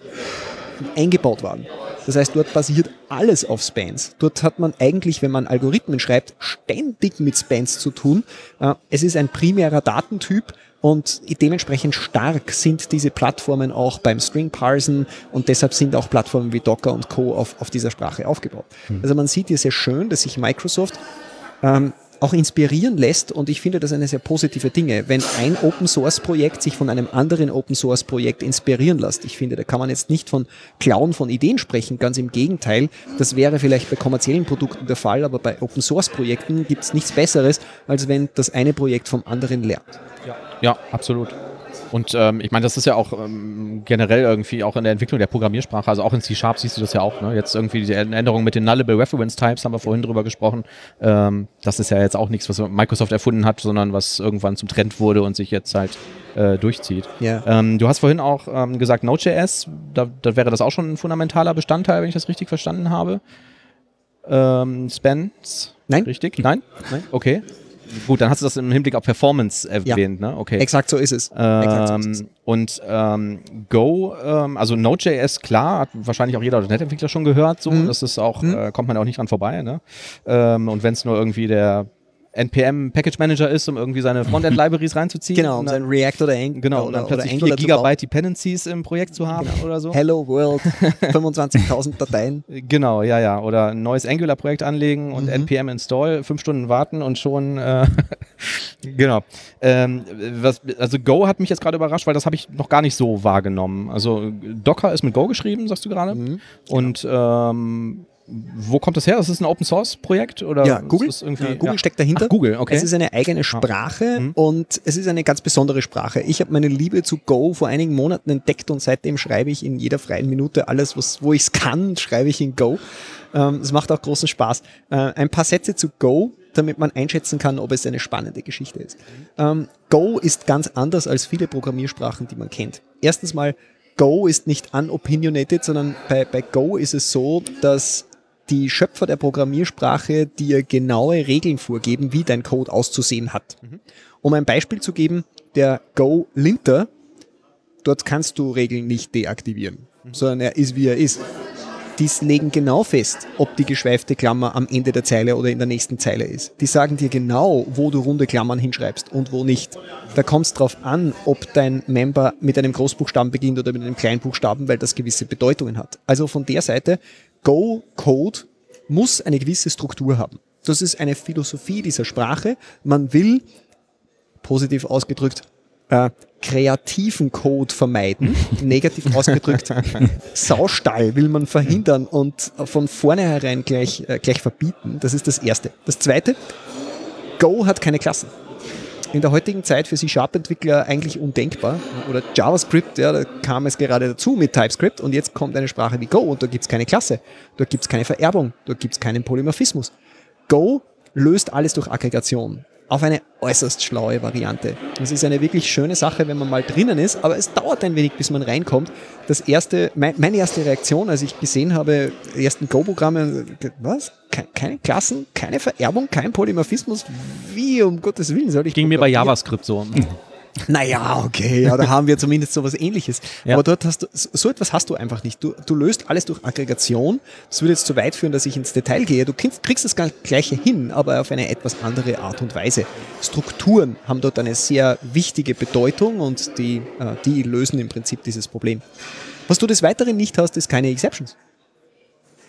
eingebaut waren. Das heißt, dort basiert alles auf Spans. Dort hat man eigentlich, wenn man Algorithmen schreibt, ständig mit Spans zu tun. Äh, es ist ein primärer Datentyp und dementsprechend stark sind diese Plattformen auch beim String Parsen und deshalb sind auch Plattformen wie Docker und Co. auf, auf dieser Sprache aufgebaut. Mhm. Also man sieht hier sehr schön, dass sich Microsoft ähm, auch inspirieren lässt und ich finde das eine sehr positive Dinge, wenn ein Open Source Projekt sich von einem anderen Open Source Projekt inspirieren lässt. Ich finde, da kann man jetzt nicht von Klauen von Ideen sprechen, ganz im Gegenteil. Das wäre vielleicht bei kommerziellen Produkten der Fall, aber bei Open Source Projekten gibt es nichts Besseres, als wenn das eine Projekt vom anderen lernt. Ja, ja absolut. Und ähm, ich meine, das ist ja auch ähm, generell irgendwie auch in der Entwicklung der Programmiersprache, also auch in C-Sharp siehst du das ja auch. Ne? Jetzt irgendwie die Änderung mit den Nullable Reference Types haben wir vorhin drüber gesprochen. Ähm, das ist ja jetzt auch nichts, was Microsoft erfunden hat, sondern was irgendwann zum Trend wurde und sich jetzt halt äh, durchzieht. Yeah. Ähm, du hast vorhin auch ähm, gesagt, Node.js, da, da wäre das auch schon ein fundamentaler Bestandteil, wenn ich das richtig verstanden habe. Ähm, Spans? Nein. Richtig? Nein? Nein? Okay. Gut, dann hast du das im Hinblick auf Performance erwähnt, ja. ne? Okay. Exakt so ist es. Ähm, so ist es. Und ähm, Go, ähm, also Node.js, klar, hat wahrscheinlich auch jeder .NET-Entwickler schon gehört, so. Mhm. Das ist auch, mhm. äh, kommt man auch nicht dran vorbei, ne? Ähm, und wenn es nur irgendwie der NPM Package Manager ist, um irgendwie seine Frontend [laughs] Libraries reinzuziehen. Genau, um sein React oder Angular genau, und dann plötzlich 4 Gigabyte Dependencies im Projekt zu haben genau. oder so. Hello World, [laughs] 25.000 Dateien. Genau, ja, ja. Oder ein neues Angular Projekt anlegen und mhm. NPM install, fünf Stunden warten und schon, äh, [laughs] genau. Ähm, was, also Go hat mich jetzt gerade überrascht, weil das habe ich noch gar nicht so wahrgenommen. Also Docker ist mit Go geschrieben, sagst du gerade. Mhm. Und ähm, wo kommt das her? Das ist ein Open Source Projekt oder? Ja, Google. Ja, Google ja. steckt dahinter. Ach, Google, okay. Es ist eine eigene Sprache mhm. und es ist eine ganz besondere Sprache. Ich habe meine Liebe zu Go vor einigen Monaten entdeckt und seitdem schreibe ich in jeder freien Minute alles, was, wo ich es kann, [laughs] schreibe ich in Go. Ähm, es macht auch großen Spaß. Äh, ein paar Sätze zu Go, damit man einschätzen kann, ob es eine spannende Geschichte ist. Ähm, Go ist ganz anders als viele Programmiersprachen, die man kennt. Erstens mal, Go ist nicht unopinionated, sondern bei, bei Go ist es so, dass die Schöpfer der Programmiersprache dir genaue Regeln vorgeben, wie dein Code auszusehen hat. Mhm. Um ein Beispiel zu geben, der Go-Linter, dort kannst du Regeln nicht deaktivieren, mhm. sondern er ist, wie er ist. Dies legen genau fest, ob die geschweifte Klammer am Ende der Zeile oder in der nächsten Zeile ist. Die sagen dir genau, wo du runde Klammern hinschreibst und wo nicht. Da kommt es darauf an, ob dein Member mit einem Großbuchstaben beginnt oder mit einem Kleinbuchstaben, weil das gewisse Bedeutungen hat. Also von der Seite Go-Code muss eine gewisse Struktur haben. Das ist eine Philosophie dieser Sprache. Man will, positiv ausgedrückt, äh, kreativen Code vermeiden, [laughs] negativ ausgedrückt, Saustall will man verhindern und von vornherein gleich, äh, gleich verbieten. Das ist das Erste. Das Zweite, Go hat keine Klassen in der heutigen Zeit für C-Sharp-Entwickler eigentlich undenkbar. Oder JavaScript, ja, da kam es gerade dazu mit TypeScript und jetzt kommt eine Sprache wie Go und da gibt es keine Klasse, da gibt es keine Vererbung, da gibt es keinen Polymorphismus. Go löst alles durch Aggregation auf eine äußerst schlaue Variante. Das ist eine wirklich schöne Sache, wenn man mal drinnen ist, aber es dauert ein wenig, bis man reinkommt. Das erste, mein, meine erste Reaktion, als ich gesehen habe, ersten Go-Programme, was? Keine Klassen, keine Vererbung, kein Polymorphismus. Wie um Gottes Willen soll ich? Ging mir bei JavaScript so. [laughs] Naja, okay, ja, da haben wir zumindest so was ähnliches. Ja. Aber dort hast du, so etwas hast du einfach nicht. Du, du löst alles durch Aggregation. Das würde jetzt zu weit führen, dass ich ins Detail gehe. Du kriegst das Gleiche hin, aber auf eine etwas andere Art und Weise. Strukturen haben dort eine sehr wichtige Bedeutung und die, äh, die lösen im Prinzip dieses Problem. Was du des Weiteren nicht hast, ist keine Exceptions.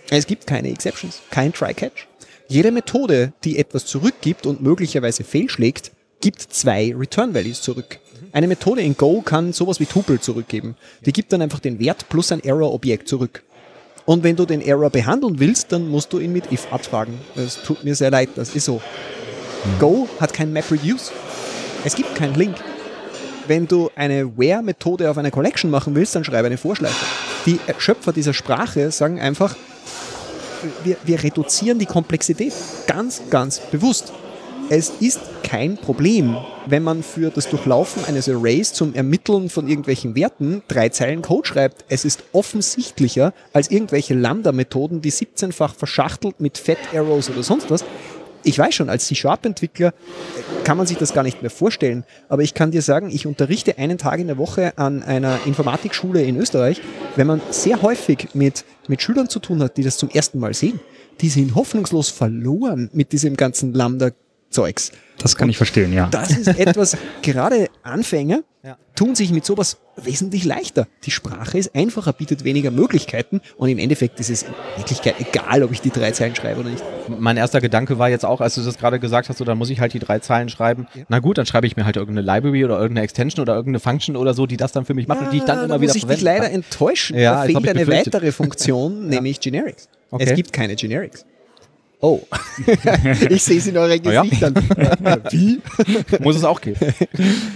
Es gibt keine Exceptions, kein Try-Catch. Jede Methode, die etwas zurückgibt und möglicherweise fehlschlägt, gibt zwei Return Values zurück. Eine Methode in Go kann sowas wie Tuple zurückgeben. Die gibt dann einfach den Wert plus ein Error-Objekt zurück. Und wenn du den Error behandeln willst, dann musst du ihn mit if abfragen. Es tut mir sehr leid, das ist so. Go hat kein MapReduce. Es gibt keinen Link. Wenn du eine Where-Methode auf einer Collection machen willst, dann schreibe eine Vorschleife. Die Schöpfer dieser Sprache sagen einfach, wir, wir reduzieren die Komplexität ganz, ganz bewusst. Es ist kein Problem, wenn man für das Durchlaufen eines Arrays zum Ermitteln von irgendwelchen Werten drei Zeilen Code schreibt. Es ist offensichtlicher als irgendwelche Lambda-Methoden, die 17-fach verschachtelt mit Fat-Arrows oder sonst was. Ich weiß schon, als C-Sharp-Entwickler kann man sich das gar nicht mehr vorstellen, aber ich kann dir sagen, ich unterrichte einen Tag in der Woche an einer Informatikschule in Österreich. Wenn man sehr häufig mit, mit Schülern zu tun hat, die das zum ersten Mal sehen, die sind hoffnungslos verloren mit diesem ganzen Lambda Zeugs. Das kann und ich verstehen, ja. Das ist etwas, [laughs] gerade Anfänger ja. tun sich mit sowas wesentlich leichter. Die Sprache ist einfacher, bietet weniger Möglichkeiten und im Endeffekt ist es in Wirklichkeit egal, ob ich die drei Zeilen schreibe oder nicht. Mein erster Gedanke war jetzt auch, als du das gerade gesagt hast, so, dann muss ich halt die drei Zeilen schreiben. Ja. Na gut, dann schreibe ich mir halt irgendeine Library oder irgendeine Extension oder irgendeine Function oder so, die das dann für mich macht ja, und die ich dann immer da wieder muss ich dich leider enttäuschen. Ja, da fehlt eine weitere Funktion, [laughs] nämlich Generics. Okay. Es gibt keine Generics. Oh, [laughs] ich sehe es in euren Gesichtern. Ja. [laughs] Wie? Muss es auch geben. [laughs]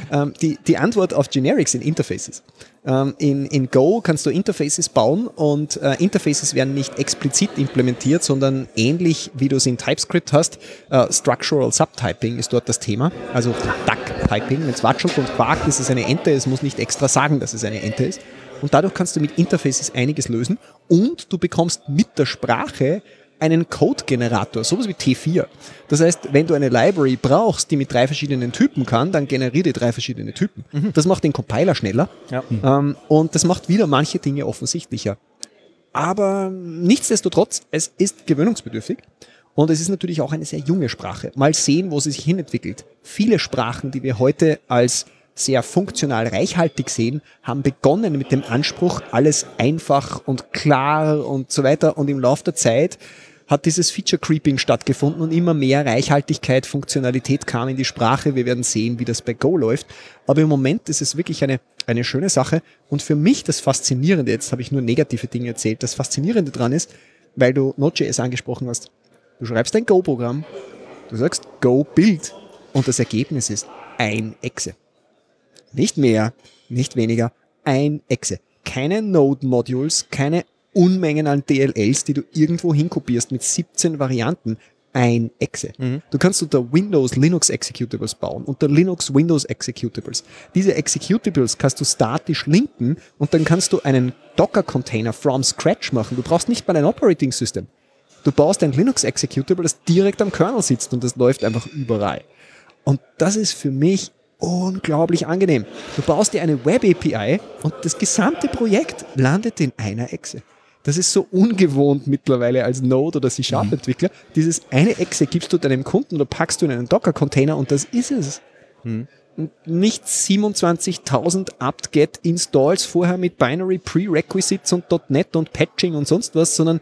Ähm, die, die Antwort auf Generics sind Interfaces. Ähm, in, in Go kannst du Interfaces bauen und äh, Interfaces werden nicht explizit implementiert, sondern ähnlich wie du es in TypeScript hast. Äh, Structural Subtyping ist dort das Thema, also Duck-Typing. Wenn es watschelt und quakt, ist es eine Ente. Es muss nicht extra sagen, dass es eine Ente ist. Und dadurch kannst du mit Interfaces einiges lösen und du bekommst mit der Sprache einen Code-Generator, sowas wie T4. Das heißt, wenn du eine Library brauchst, die mit drei verschiedenen Typen kann, dann generiere die drei verschiedene Typen. Mhm. Das macht den Compiler schneller ja. ähm, und das macht wieder manche Dinge offensichtlicher. Aber nichtsdestotrotz, es ist gewöhnungsbedürftig Und es ist natürlich auch eine sehr junge Sprache. Mal sehen, wo sie sich hinentwickelt. Viele Sprachen, die wir heute als sehr funktional reichhaltig sehen, haben begonnen mit dem Anspruch, alles einfach und klar und so weiter. Und im Laufe der Zeit hat dieses Feature Creeping stattgefunden und immer mehr Reichhaltigkeit, Funktionalität kam in die Sprache. Wir werden sehen, wie das bei Go läuft. Aber im Moment ist es wirklich eine, eine schöne Sache. Und für mich das Faszinierende, jetzt habe ich nur negative Dinge erzählt, das Faszinierende dran ist, weil du Node.js angesprochen hast. Du schreibst ein Go-Programm, du sagst Go Build und das Ergebnis ist ein Exe. Nicht mehr, nicht weniger, ein Exe. Keine Node-Modules, keine Unmengen an DLLs, die du irgendwo hinkopierst mit 17 Varianten. Ein Exe. Mhm. Du kannst unter Windows Linux Executables bauen, unter Linux Windows Executables. Diese Executables kannst du statisch linken und dann kannst du einen Docker-Container from scratch machen. Du brauchst nicht mal ein Operating System. Du baust ein Linux Executable, das direkt am Kernel sitzt und das läuft einfach überall. Und das ist für mich unglaublich angenehm. Du baust dir eine Web API und das gesamte Projekt landet in einer Echse. Das ist so ungewohnt mittlerweile als Node- oder C-Sharp-Entwickler. Mhm. Dieses eine Echse gibst du deinem Kunden oder packst du in einen Docker-Container und das ist es. Mhm. Nicht 27.000 apt-get-installs vorher mit Binary Prerequisites und .NET und Patching und sonst was, sondern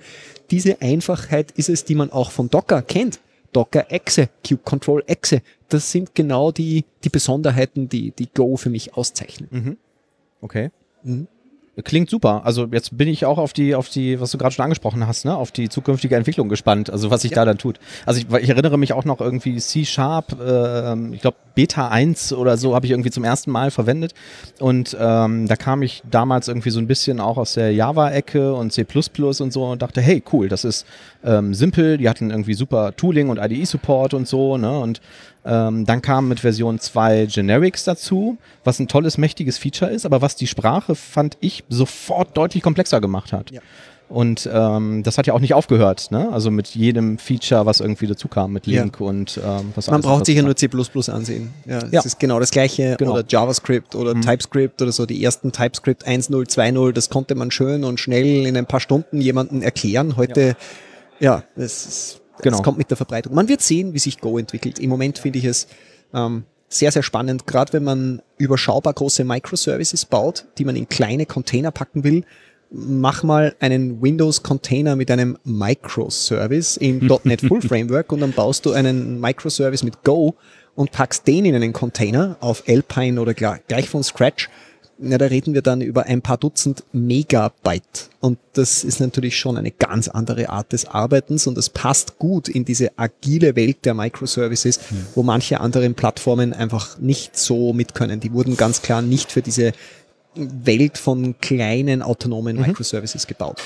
diese Einfachheit ist es, die man auch von Docker kennt. Docker Exe, Cube Control Exe. Das sind genau die, die Besonderheiten, die, die Go für mich auszeichnen. Mhm. Okay. Mhm. Klingt super. Also jetzt bin ich auch auf die, auf die, was du gerade schon angesprochen hast, ne, auf die zukünftige Entwicklung gespannt. Also was sich ja. da dann tut. Also ich, ich, erinnere mich auch noch irgendwie C Sharp, äh, ich glaube Beta 1 oder so habe ich irgendwie zum ersten Mal verwendet. Und ähm, da kam ich damals irgendwie so ein bisschen auch aus der Java-Ecke und C und so und dachte, hey, cool, das ist ähm, simpel. Die hatten irgendwie super Tooling und IDE-Support und so, ne? Und ähm, dann kam mit Version 2 Generics dazu, was ein tolles, mächtiges Feature ist, aber was die Sprache, fand ich, sofort deutlich komplexer gemacht hat. Ja. Und ähm, das hat ja auch nicht aufgehört, ne? Also mit jedem Feature, was irgendwie dazu kam, mit Link ja. und ähm, was Man braucht sich ja nur C ansehen. Ja, ja. Es ist genau das gleiche genau. oder JavaScript oder mhm. TypeScript oder so. Die ersten TypeScript 1.0, 2.0, das konnte man schön und schnell in ein paar Stunden jemandem erklären. Heute, ja, ja das ist Genau. Das kommt mit der Verbreitung. Man wird sehen, wie sich Go entwickelt. Im Moment finde ich es ähm, sehr, sehr spannend, gerade wenn man überschaubar große Microservices baut, die man in kleine Container packen will. Mach mal einen Windows-Container mit einem Microservice in [laughs] .NET Full Framework und dann baust du einen Microservice mit Go und packst den in einen Container auf Alpine oder gleich von Scratch na, da reden wir dann über ein paar Dutzend Megabyte. Und das ist natürlich schon eine ganz andere Art des Arbeitens und das passt gut in diese agile Welt der Microservices, mhm. wo manche anderen Plattformen einfach nicht so mit können. Die wurden ganz klar nicht für diese Welt von kleinen autonomen mhm. Microservices gebaut.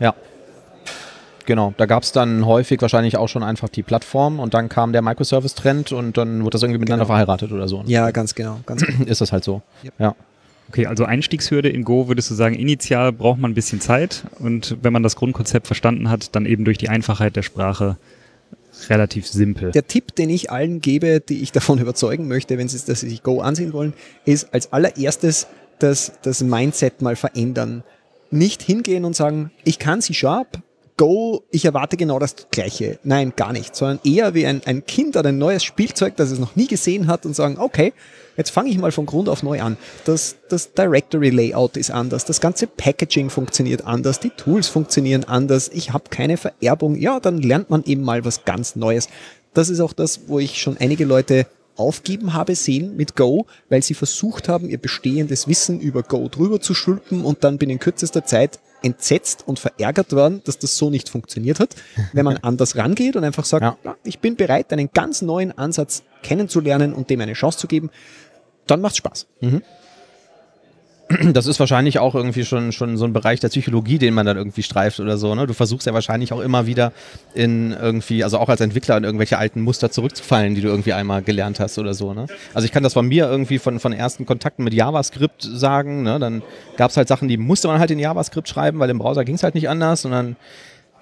Ja. Genau, da gab es dann häufig wahrscheinlich auch schon einfach die Plattform und dann kam der Microservice-Trend und dann wurde das irgendwie miteinander genau. verheiratet oder so. Ja, ganz genau. Ganz [clears throat] genau. Ist das halt so. Yep. Ja. Okay, also Einstiegshürde in Go würdest du sagen, initial braucht man ein bisschen Zeit und wenn man das Grundkonzept verstanden hat, dann eben durch die Einfachheit der Sprache relativ simpel. Der Tipp, den ich allen gebe, die ich [laughs] davon überzeugen möchte, wenn sie, sich Go ansehen wollen, ist als allererstes das, das Mindset mal verändern. Nicht hingehen und sagen, ich kann sie sharp, Go, ich erwarte genau das Gleiche. Nein, gar nicht, sondern eher wie ein, ein Kind oder ein neues Spielzeug, das es noch nie gesehen hat und sagen, okay, jetzt fange ich mal von Grund auf neu an. Das, das Directory Layout ist anders, das ganze Packaging funktioniert anders, die Tools funktionieren anders, ich habe keine Vererbung. Ja, dann lernt man eben mal was ganz Neues. Das ist auch das, wo ich schon einige Leute aufgeben habe sehen mit Go, weil sie versucht haben, ihr bestehendes Wissen über Go drüber zu schulpen und dann binnen kürzester Zeit entsetzt und verärgert worden, dass das so nicht funktioniert hat. Wenn man [laughs] anders rangeht und einfach sagt, ja. ich bin bereit, einen ganz neuen Ansatz kennenzulernen und dem eine Chance zu geben, dann macht's Spaß. Mhm. Das ist wahrscheinlich auch irgendwie schon, schon so ein Bereich der Psychologie, den man dann irgendwie streift oder so. Ne? Du versuchst ja wahrscheinlich auch immer wieder in irgendwie, also auch als Entwickler in irgendwelche alten Muster zurückzufallen, die du irgendwie einmal gelernt hast oder so. Ne? Also ich kann das von mir irgendwie von, von ersten Kontakten mit JavaScript sagen. Ne? Dann gab es halt Sachen, die musste man halt in JavaScript schreiben, weil im Browser ging es halt nicht anders. Und dann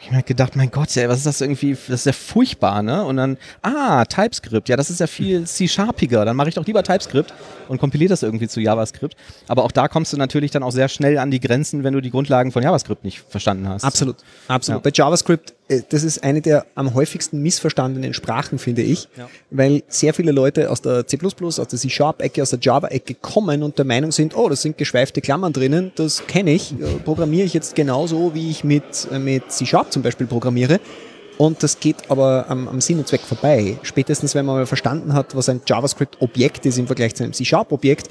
ich habe mir gedacht, mein Gott, ey, was ist das irgendwie, das ist ja furchtbar, ne? Und dann, ah, TypeScript, ja, das ist ja viel [laughs] C-Sharpiger, dann mache ich doch lieber TypeScript und kompiliere das irgendwie zu JavaScript. Aber auch da kommst du natürlich dann auch sehr schnell an die Grenzen, wenn du die Grundlagen von JavaScript nicht verstanden hast. Absolut, absolut. Ja. Bei JavaScript das ist eine der am häufigsten missverstandenen Sprachen, finde ich, ja. weil sehr viele Leute aus der C++, aus der C-Sharp-Ecke, aus der Java-Ecke kommen und der Meinung sind, oh, das sind geschweifte Klammern drinnen, das kenne ich, äh, programmiere ich jetzt genauso, wie ich mit, äh, mit C-Sharp zum Beispiel programmiere. Und das geht aber am, am, Sinn und Zweck vorbei. Spätestens, wenn man mal verstanden hat, was ein JavaScript-Objekt ist im Vergleich zu einem C-Sharp-Objekt,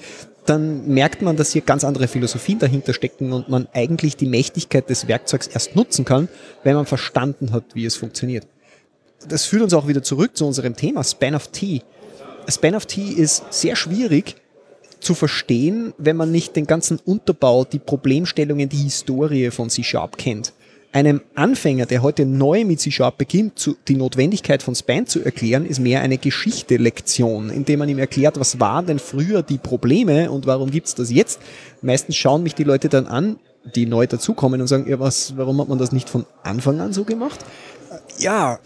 dann merkt man, dass hier ganz andere Philosophien dahinter stecken und man eigentlich die Mächtigkeit des Werkzeugs erst nutzen kann, wenn man verstanden hat, wie es funktioniert. Das führt uns auch wieder zurück zu unserem Thema Span of T. Span of T ist sehr schwierig zu verstehen, wenn man nicht den ganzen Unterbau, die Problemstellungen, die Historie von C-Sharp kennt einem Anfänger, der heute neu mit C-Sharp beginnt, zu, die Notwendigkeit von Span zu erklären, ist mehr eine Geschichte-Lektion, indem man ihm erklärt, was waren denn früher die Probleme und warum gibt's das jetzt. Meistens schauen mich die Leute dann an, die neu dazukommen und sagen, ja, was, warum hat man das nicht von Anfang an so gemacht? Ja,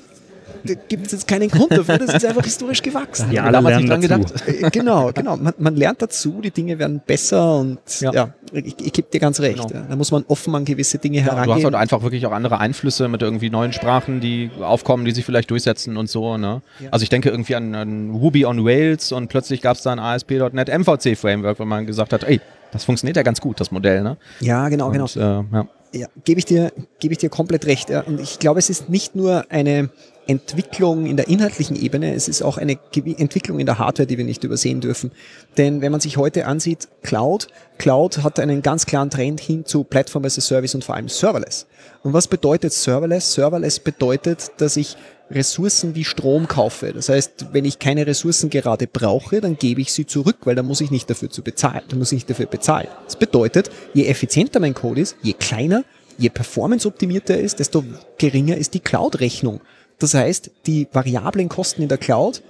gibt es jetzt keinen Grund dafür, das ist einfach historisch gewachsen. Ja, alle lernen dran gedacht. Äh, genau, genau. Man, man, lernt dazu, die Dinge werden besser und ja, ja ich, ich gebe dir ganz recht. Genau. Da muss man offen an gewisse Dinge ja, herangehen. Du hast halt einfach wirklich auch andere Einflüsse mit irgendwie neuen Sprachen, die aufkommen, die sich vielleicht durchsetzen und so. Ne? Ja. Also ich denke irgendwie an, an Ruby on Rails und plötzlich gab es da ein ASP.NET MVC Framework, wo man gesagt hat, ey, das funktioniert ja ganz gut, das Modell. Ne? Ja, genau, und, genau. Äh, ja. Ja, gebe ich dir, gebe ich dir komplett recht. Ja. Und ich glaube, es ist nicht nur eine Entwicklung in der inhaltlichen Ebene, es ist auch eine Entwicklung in der Hardware, die wir nicht übersehen dürfen. Denn wenn man sich heute ansieht, Cloud, Cloud hat einen ganz klaren Trend hin zu Platform as a Service und vor allem Serverless. Und was bedeutet Serverless? Serverless bedeutet, dass ich Ressourcen wie Strom kaufe. Das heißt, wenn ich keine Ressourcen gerade brauche, dann gebe ich sie zurück, weil dann muss ich nicht dafür zu bezahlen, dann muss ich nicht dafür bezahlen. Das bedeutet, je effizienter mein Code ist, je kleiner, je performanceoptimierter er ist, desto geringer ist die Cloud-Rechnung. Das heißt, die variablen Kosten in der Cloud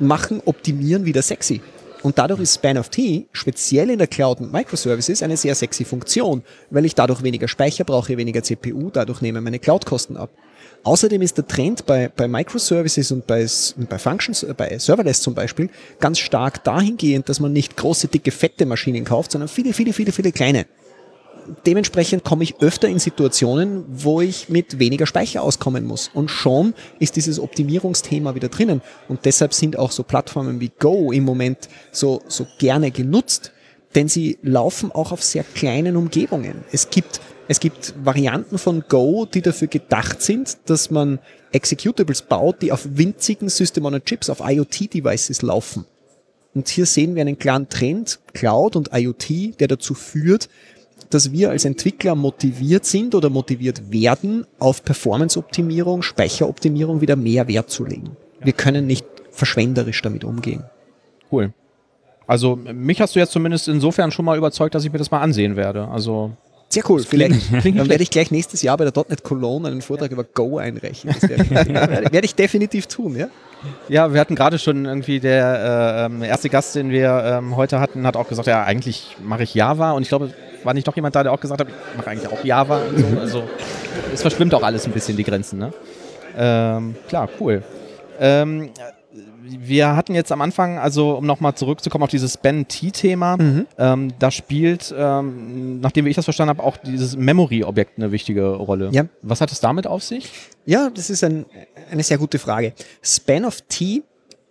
machen Optimieren wieder sexy. Und dadurch ist Span of T, speziell in der Cloud und Microservices, eine sehr sexy Funktion, weil ich dadurch weniger Speicher brauche, weniger CPU, dadurch nehmen meine Cloud-Kosten ab. Außerdem ist der Trend bei, bei Microservices und bei, bei Functions, äh, bei Serverless zum Beispiel, ganz stark dahingehend, dass man nicht große, dicke, fette Maschinen kauft, sondern viele, viele, viele, viele kleine dementsprechend komme ich öfter in Situationen, wo ich mit weniger Speicher auskommen muss. Und schon ist dieses Optimierungsthema wieder drinnen. Und deshalb sind auch so Plattformen wie Go im Moment so, so gerne genutzt, denn sie laufen auch auf sehr kleinen Umgebungen. Es gibt, es gibt Varianten von Go, die dafür gedacht sind, dass man Executables baut, die auf winzigen System on Chips, auf IoT-Devices laufen. Und hier sehen wir einen klaren Trend, Cloud und IoT, der dazu führt, dass wir als Entwickler motiviert sind oder motiviert werden, auf Performance-Optimierung, Speicheroptimierung wieder mehr Wert zu legen. Wir können nicht verschwenderisch damit umgehen. Cool. Also mich hast du jetzt zumindest insofern schon mal überzeugt, dass ich mir das mal ansehen werde. Also sehr cool. Vielleicht dann werde ich gleich nächstes Jahr bei der .NET Cologne einen Vortrag über Go einreichen. Das werde, ich, [laughs] werde ich definitiv tun, ja. Ja, wir hatten gerade schon irgendwie der äh, erste Gast, den wir ähm, heute hatten, hat auch gesagt, ja, eigentlich mache ich Java und ich glaube, war nicht doch jemand da, der auch gesagt hat, ich mache eigentlich auch Java so. [laughs] Also es verschwimmt auch alles ein bisschen die Grenzen, ne? Ähm, klar, cool. Ähm, wir hatten jetzt am Anfang, also um nochmal zurückzukommen auf dieses Ben-T-Thema, mhm. ähm, da spielt, ähm, nachdem ich das verstanden habe, auch dieses Memory-Objekt eine wichtige Rolle. Ja. Was hat es damit auf sich? Ja, das ist ein, eine sehr gute Frage. Span of T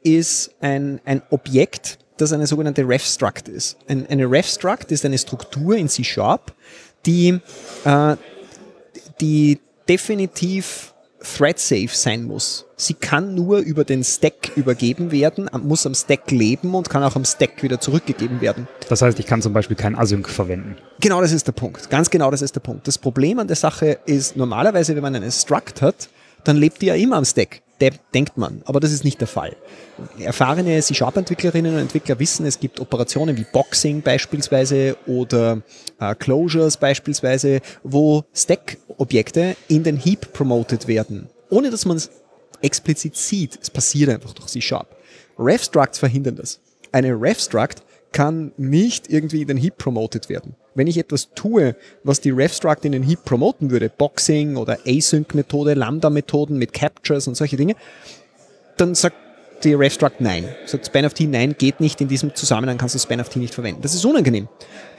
ist ein, ein Objekt, das eine sogenannte Ref-Struct ist. Ein, eine Ref-Struct ist eine Struktur in C-Sharp, die, äh, die definitiv thread-safe sein muss. Sie kann nur über den Stack übergeben werden, muss am Stack leben und kann auch am Stack wieder zurückgegeben werden. Das heißt, ich kann zum Beispiel kein Async verwenden. Genau, das ist der Punkt. Ganz genau, das ist der Punkt. Das Problem an der Sache ist, normalerweise, wenn man einen Struct hat, dann lebt die ja immer am Stack denkt man, aber das ist nicht der Fall. Erfahrene C-Sharp-Entwicklerinnen und Entwickler wissen, es gibt Operationen wie Boxing beispielsweise oder äh, Closures beispielsweise, wo Stack-Objekte in den Heap promoted werden, ohne dass man es explizit sieht. Es passiert einfach durch C-Sharp. Ref-Structs verhindern das. Eine Ref-Struct kann nicht irgendwie in den Heap promoted werden. Wenn ich etwas tue, was die RefStruct in den Heap promoten würde, Boxing oder Async-Methode, Lambda-Methoden mit Captures und solche Dinge, dann sagt die RefStruct nein. Sagt Span of T nein, geht nicht, in diesem Zusammenhang kannst du Span of T nicht verwenden. Das ist unangenehm.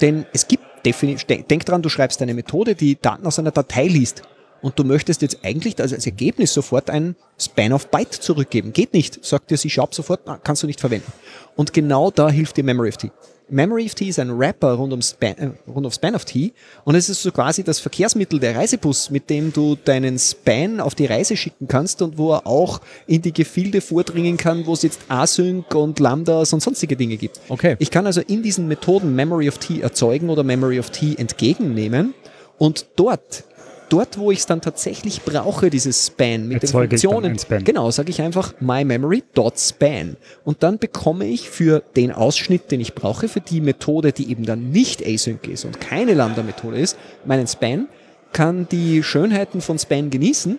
Denn es gibt denk dran, du schreibst eine Methode, die Daten aus einer Datei liest. und du möchtest jetzt eigentlich als Ergebnis sofort ein Span of Byte zurückgeben. Geht nicht, sagt dir C-Sharp sofort, kannst du nicht verwenden. Und genau da hilft dir MemoryFT. MemoryFT ist ein Wrapper rund um Span, äh, rund um Span of T und es ist so quasi das Verkehrsmittel der Reisebus, mit dem du deinen Span auf die Reise schicken kannst und wo er auch in die Gefilde vordringen kann, wo es jetzt Async und Lambdas und sonstige Dinge gibt. Okay. Ich kann also in diesen Methoden Memory of T erzeugen oder Memory of T entgegennehmen und dort dort, wo ich es dann tatsächlich brauche, dieses Span mit Erzeuge den Funktionen, Span. genau, sage ich einfach mymemory.span und dann bekomme ich für den Ausschnitt, den ich brauche, für die Methode, die eben dann nicht async ist und keine Lambda-Methode ist, meinen Span, kann die Schönheiten von Span genießen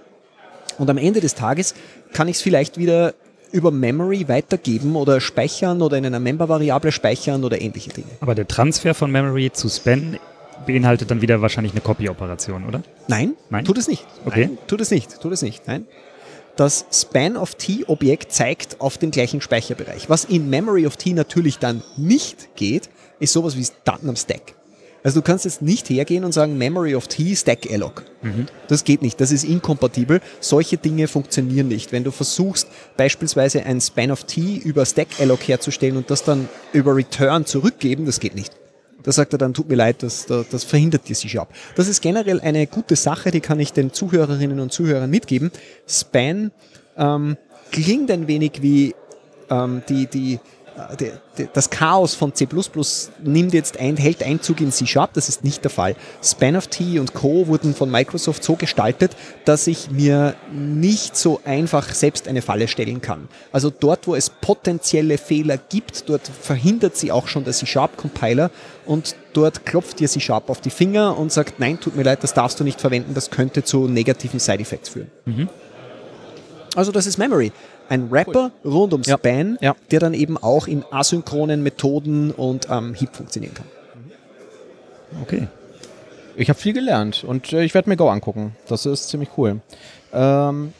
und am Ende des Tages kann ich es vielleicht wieder über Memory weitergeben oder speichern oder in einer Member-Variable speichern oder ähnliche Dinge. Aber der Transfer von Memory zu Span beinhaltet dann wieder wahrscheinlich eine Copy-Operation, oder? Nein, Nein, tut es nicht. Okay. Nein, tut es nicht, tut es nicht. Nein. Das Span of T-Objekt zeigt auf den gleichen Speicherbereich. Was in Memory of T natürlich dann nicht geht, ist sowas wie Daten am Stack. Also du kannst jetzt nicht hergehen und sagen Memory of T Stack Alloc. Mhm. Das geht nicht, das ist inkompatibel. Solche Dinge funktionieren nicht. Wenn du versuchst beispielsweise ein Span of T über Stack Alloc herzustellen und das dann über Return zurückgeben, das geht nicht. Da sagt er dann, tut mir leid, das, das, verhindert die sich ab. Das ist generell eine gute Sache, die kann ich den Zuhörerinnen und Zuhörern mitgeben. Span ähm, klingt ein wenig wie ähm, die, die das Chaos von C++ nimmt jetzt ein, hält Einzug in C-Sharp, das ist nicht der Fall. Span of T und Co. wurden von Microsoft so gestaltet, dass ich mir nicht so einfach selbst eine Falle stellen kann. Also dort, wo es potenzielle Fehler gibt, dort verhindert sie auch schon der C-Sharp-Compiler und dort klopft dir C-Sharp auf die Finger und sagt, nein, tut mir leid, das darfst du nicht verwenden, das könnte zu negativen Side-Effects führen. Mhm. Also das ist Memory ein Rapper cool. rund um Span, ja. der dann eben auch in asynchronen Methoden und ähm, Heap funktionieren kann. Okay. Ich habe viel gelernt und äh, ich werde mir Go angucken. Das ist ziemlich cool. Ähm,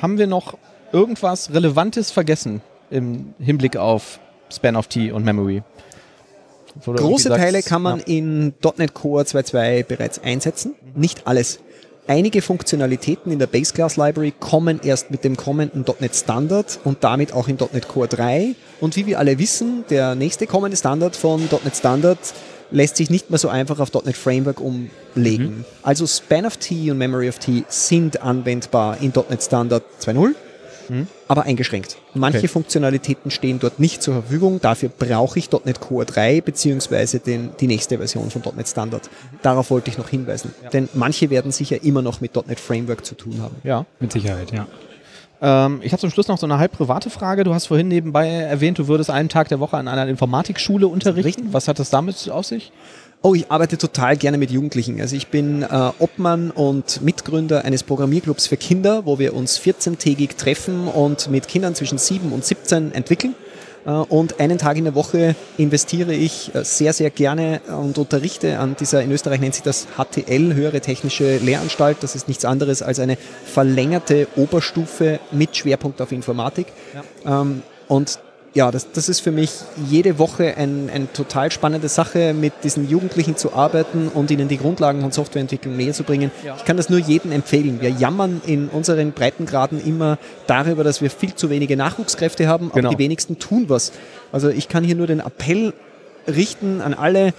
haben wir noch irgendwas Relevantes vergessen im Hinblick auf Span of T und Memory? Große Teile kann man ja. in .NET Core 2.2 bereits einsetzen. Nicht alles. Einige Funktionalitäten in der Base Class Library kommen erst mit dem kommenden .NET Standard und damit auch in .NET Core 3. Und wie wir alle wissen, der nächste kommende Standard von .NET Standard lässt sich nicht mehr so einfach auf .NET Framework umlegen. Mhm. Also Span of T und Memory of T sind anwendbar in .NET Standard 2.0 mhm. aber eingeschränkt. Manche okay. Funktionalitäten stehen dort nicht zur Verfügung. Dafür brauche ich .NET Core 3 beziehungsweise den, die nächste Version von .NET Standard. Darauf wollte ich noch hinweisen. Ja. Denn manche werden sicher immer noch mit .NET Framework zu tun haben. Ja, mit Sicherheit, ja. Ähm, ich habe zum Schluss noch so eine halb private Frage. Du hast vorhin nebenbei erwähnt, du würdest einen Tag der Woche an einer Informatikschule unterrichten. Was hat das damit auf sich? Oh, ich arbeite total gerne mit Jugendlichen. Also ich bin äh, Obmann und Mitgründer eines Programmierclubs für Kinder, wo wir uns 14-tägig treffen und mit Kindern zwischen 7 und 17 entwickeln. Äh, und einen Tag in der Woche investiere ich äh, sehr, sehr gerne und unterrichte an dieser, in Österreich nennt sich das HTL, Höhere Technische Lehranstalt. Das ist nichts anderes als eine verlängerte Oberstufe mit Schwerpunkt auf Informatik. Ja. Ähm, und ja, das, das ist für mich jede Woche eine ein total spannende Sache, mit diesen Jugendlichen zu arbeiten und ihnen die Grundlagen von Softwareentwicklung näher zu bringen. Ja. Ich kann das nur jedem empfehlen. Wir jammern in unseren Breitengraden immer darüber, dass wir viel zu wenige Nachwuchskräfte haben, aber genau. die wenigsten tun was. Also ich kann hier nur den Appell richten an alle,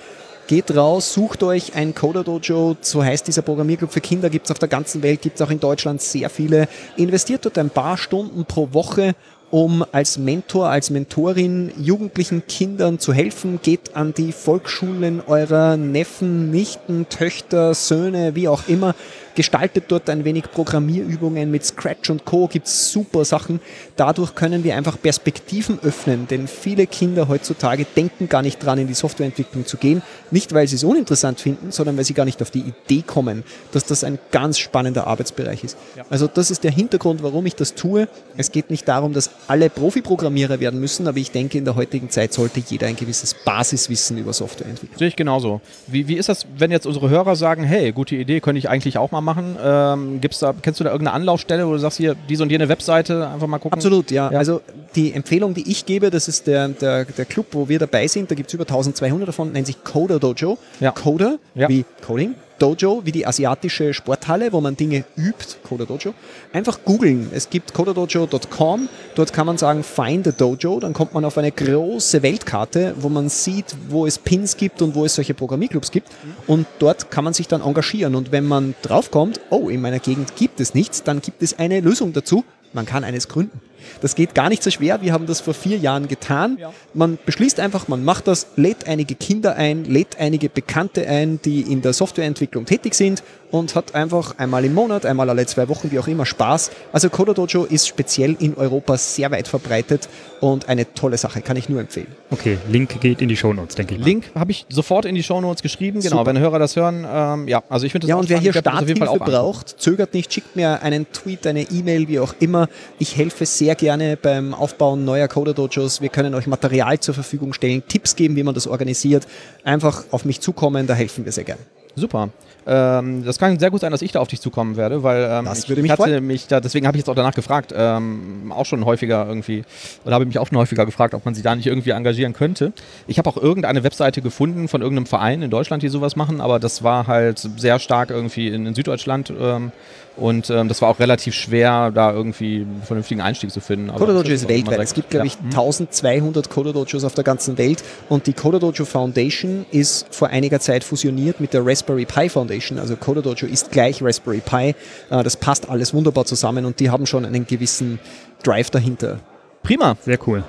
geht raus, sucht euch ein Coder Dojo, so heißt dieser Programmierclub für Kinder, gibt es auf der ganzen Welt, gibt es auch in Deutschland sehr viele. Investiert dort ein paar Stunden pro Woche um als Mentor, als Mentorin jugendlichen Kindern zu helfen. Geht an die Volksschulen eurer Neffen, Nichten, Töchter, Söhne, wie auch immer gestaltet dort ein wenig Programmierübungen mit Scratch und Co. gibt es super Sachen. Dadurch können wir einfach Perspektiven öffnen, denn viele Kinder heutzutage denken gar nicht dran, in die Softwareentwicklung zu gehen. Nicht, weil sie es uninteressant finden, sondern weil sie gar nicht auf die Idee kommen, dass das ein ganz spannender Arbeitsbereich ist. Ja. Also das ist der Hintergrund, warum ich das tue. Es geht nicht darum, dass alle Profi-Programmierer werden müssen, aber ich denke, in der heutigen Zeit sollte jeder ein gewisses Basiswissen über Softwareentwicklung. Sehe ich genauso. Wie, wie ist das, wenn jetzt unsere Hörer sagen, hey, gute Idee, könnte ich eigentlich auch mal machen? Machen? Ähm, gibt's da, kennst du da irgendeine Anlaufstelle, wo du sagst, hier, diese und jene Webseite, einfach mal gucken? Absolut, ja. ja. Also die Empfehlung, die ich gebe, das ist der, der, der Club, wo wir dabei sind, da gibt es über 1200 davon, nennt sich Coder Dojo. Ja. Coder, ja. wie Coding, Dojo, wie die asiatische Sporthalle, wo man Dinge übt, Coda Dojo. Einfach googeln. Es gibt codadojo.com. Dort kann man sagen, find a Dojo. Dann kommt man auf eine große Weltkarte, wo man sieht, wo es Pins gibt und wo es solche Programmierclubs gibt. Und dort kann man sich dann engagieren. Und wenn man draufkommt, oh, in meiner Gegend gibt es nichts, dann gibt es eine Lösung dazu. Man kann eines gründen. Das geht gar nicht so schwer. Wir haben das vor vier Jahren getan. Ja. Man beschließt einfach, man macht das, lädt einige Kinder ein, lädt einige Bekannte ein, die in der Softwareentwicklung tätig sind und hat einfach einmal im Monat, einmal alle zwei Wochen, wie auch immer, Spaß. Also Coder Dojo ist speziell in Europa sehr weit verbreitet und eine tolle Sache, kann ich nur empfehlen. Okay, Link geht in die Shownotes, denke ich. Mal. Link habe ich sofort in die Shownotes geschrieben, genau, Super. wenn Hörer das hören. Ähm, ja, also ich finde das Ja, und wer hier Starthilfe braucht, zögert nicht, schickt mir einen Tweet, eine E-Mail, wie auch immer. Ich helfe sehr gerne beim Aufbauen neuer Coder Dojos. Wir können euch Material zur Verfügung stellen, Tipps geben, wie man das organisiert. Einfach auf mich zukommen, da helfen wir sehr gerne. Super. Ähm, das kann sehr gut sein, dass ich da auf dich zukommen werde, weil ähm, das würde mich ich hatte mich da, deswegen habe ich jetzt auch danach gefragt, ähm, auch schon häufiger irgendwie, oder habe ich mich auch schon häufiger gefragt, ob man sie da nicht irgendwie engagieren könnte. Ich habe auch irgendeine Webseite gefunden von irgendeinem Verein in Deutschland, die sowas machen, aber das war halt sehr stark irgendwie in, in Süddeutschland ähm, und ähm, das war auch relativ schwer, da irgendwie einen vernünftigen Einstieg zu finden. Coder ist weltweit. Es gibt, glaube ich, ja. 1200 Coder auf der ganzen Welt. Und die Coder Foundation ist vor einiger Zeit fusioniert mit der Raspberry Pi Foundation. Also Coder ist gleich Raspberry Pi. Äh, das passt alles wunderbar zusammen und die haben schon einen gewissen Drive dahinter. Prima. Sehr cool.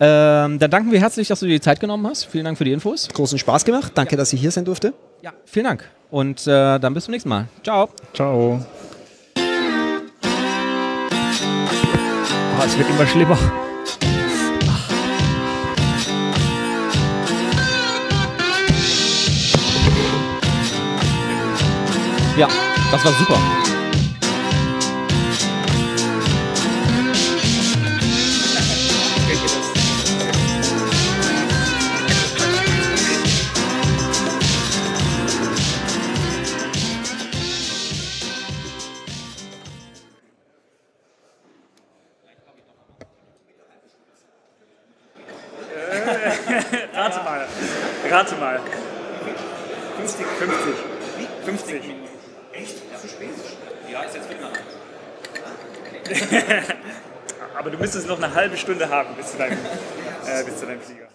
Ähm, dann danken wir herzlich, dass du dir die Zeit genommen hast. Vielen Dank für die Infos. Großen Spaß gemacht. Danke, ja. dass ich hier sein durfte. Ja, vielen Dank. Und äh, dann bis zum nächsten Mal. Ciao. Ciao. Oh, es wird immer schlimmer. Ja, das war super. Müsstest noch eine halbe Stunde haben bis zu deinem, äh, bis zu deinem Flieger.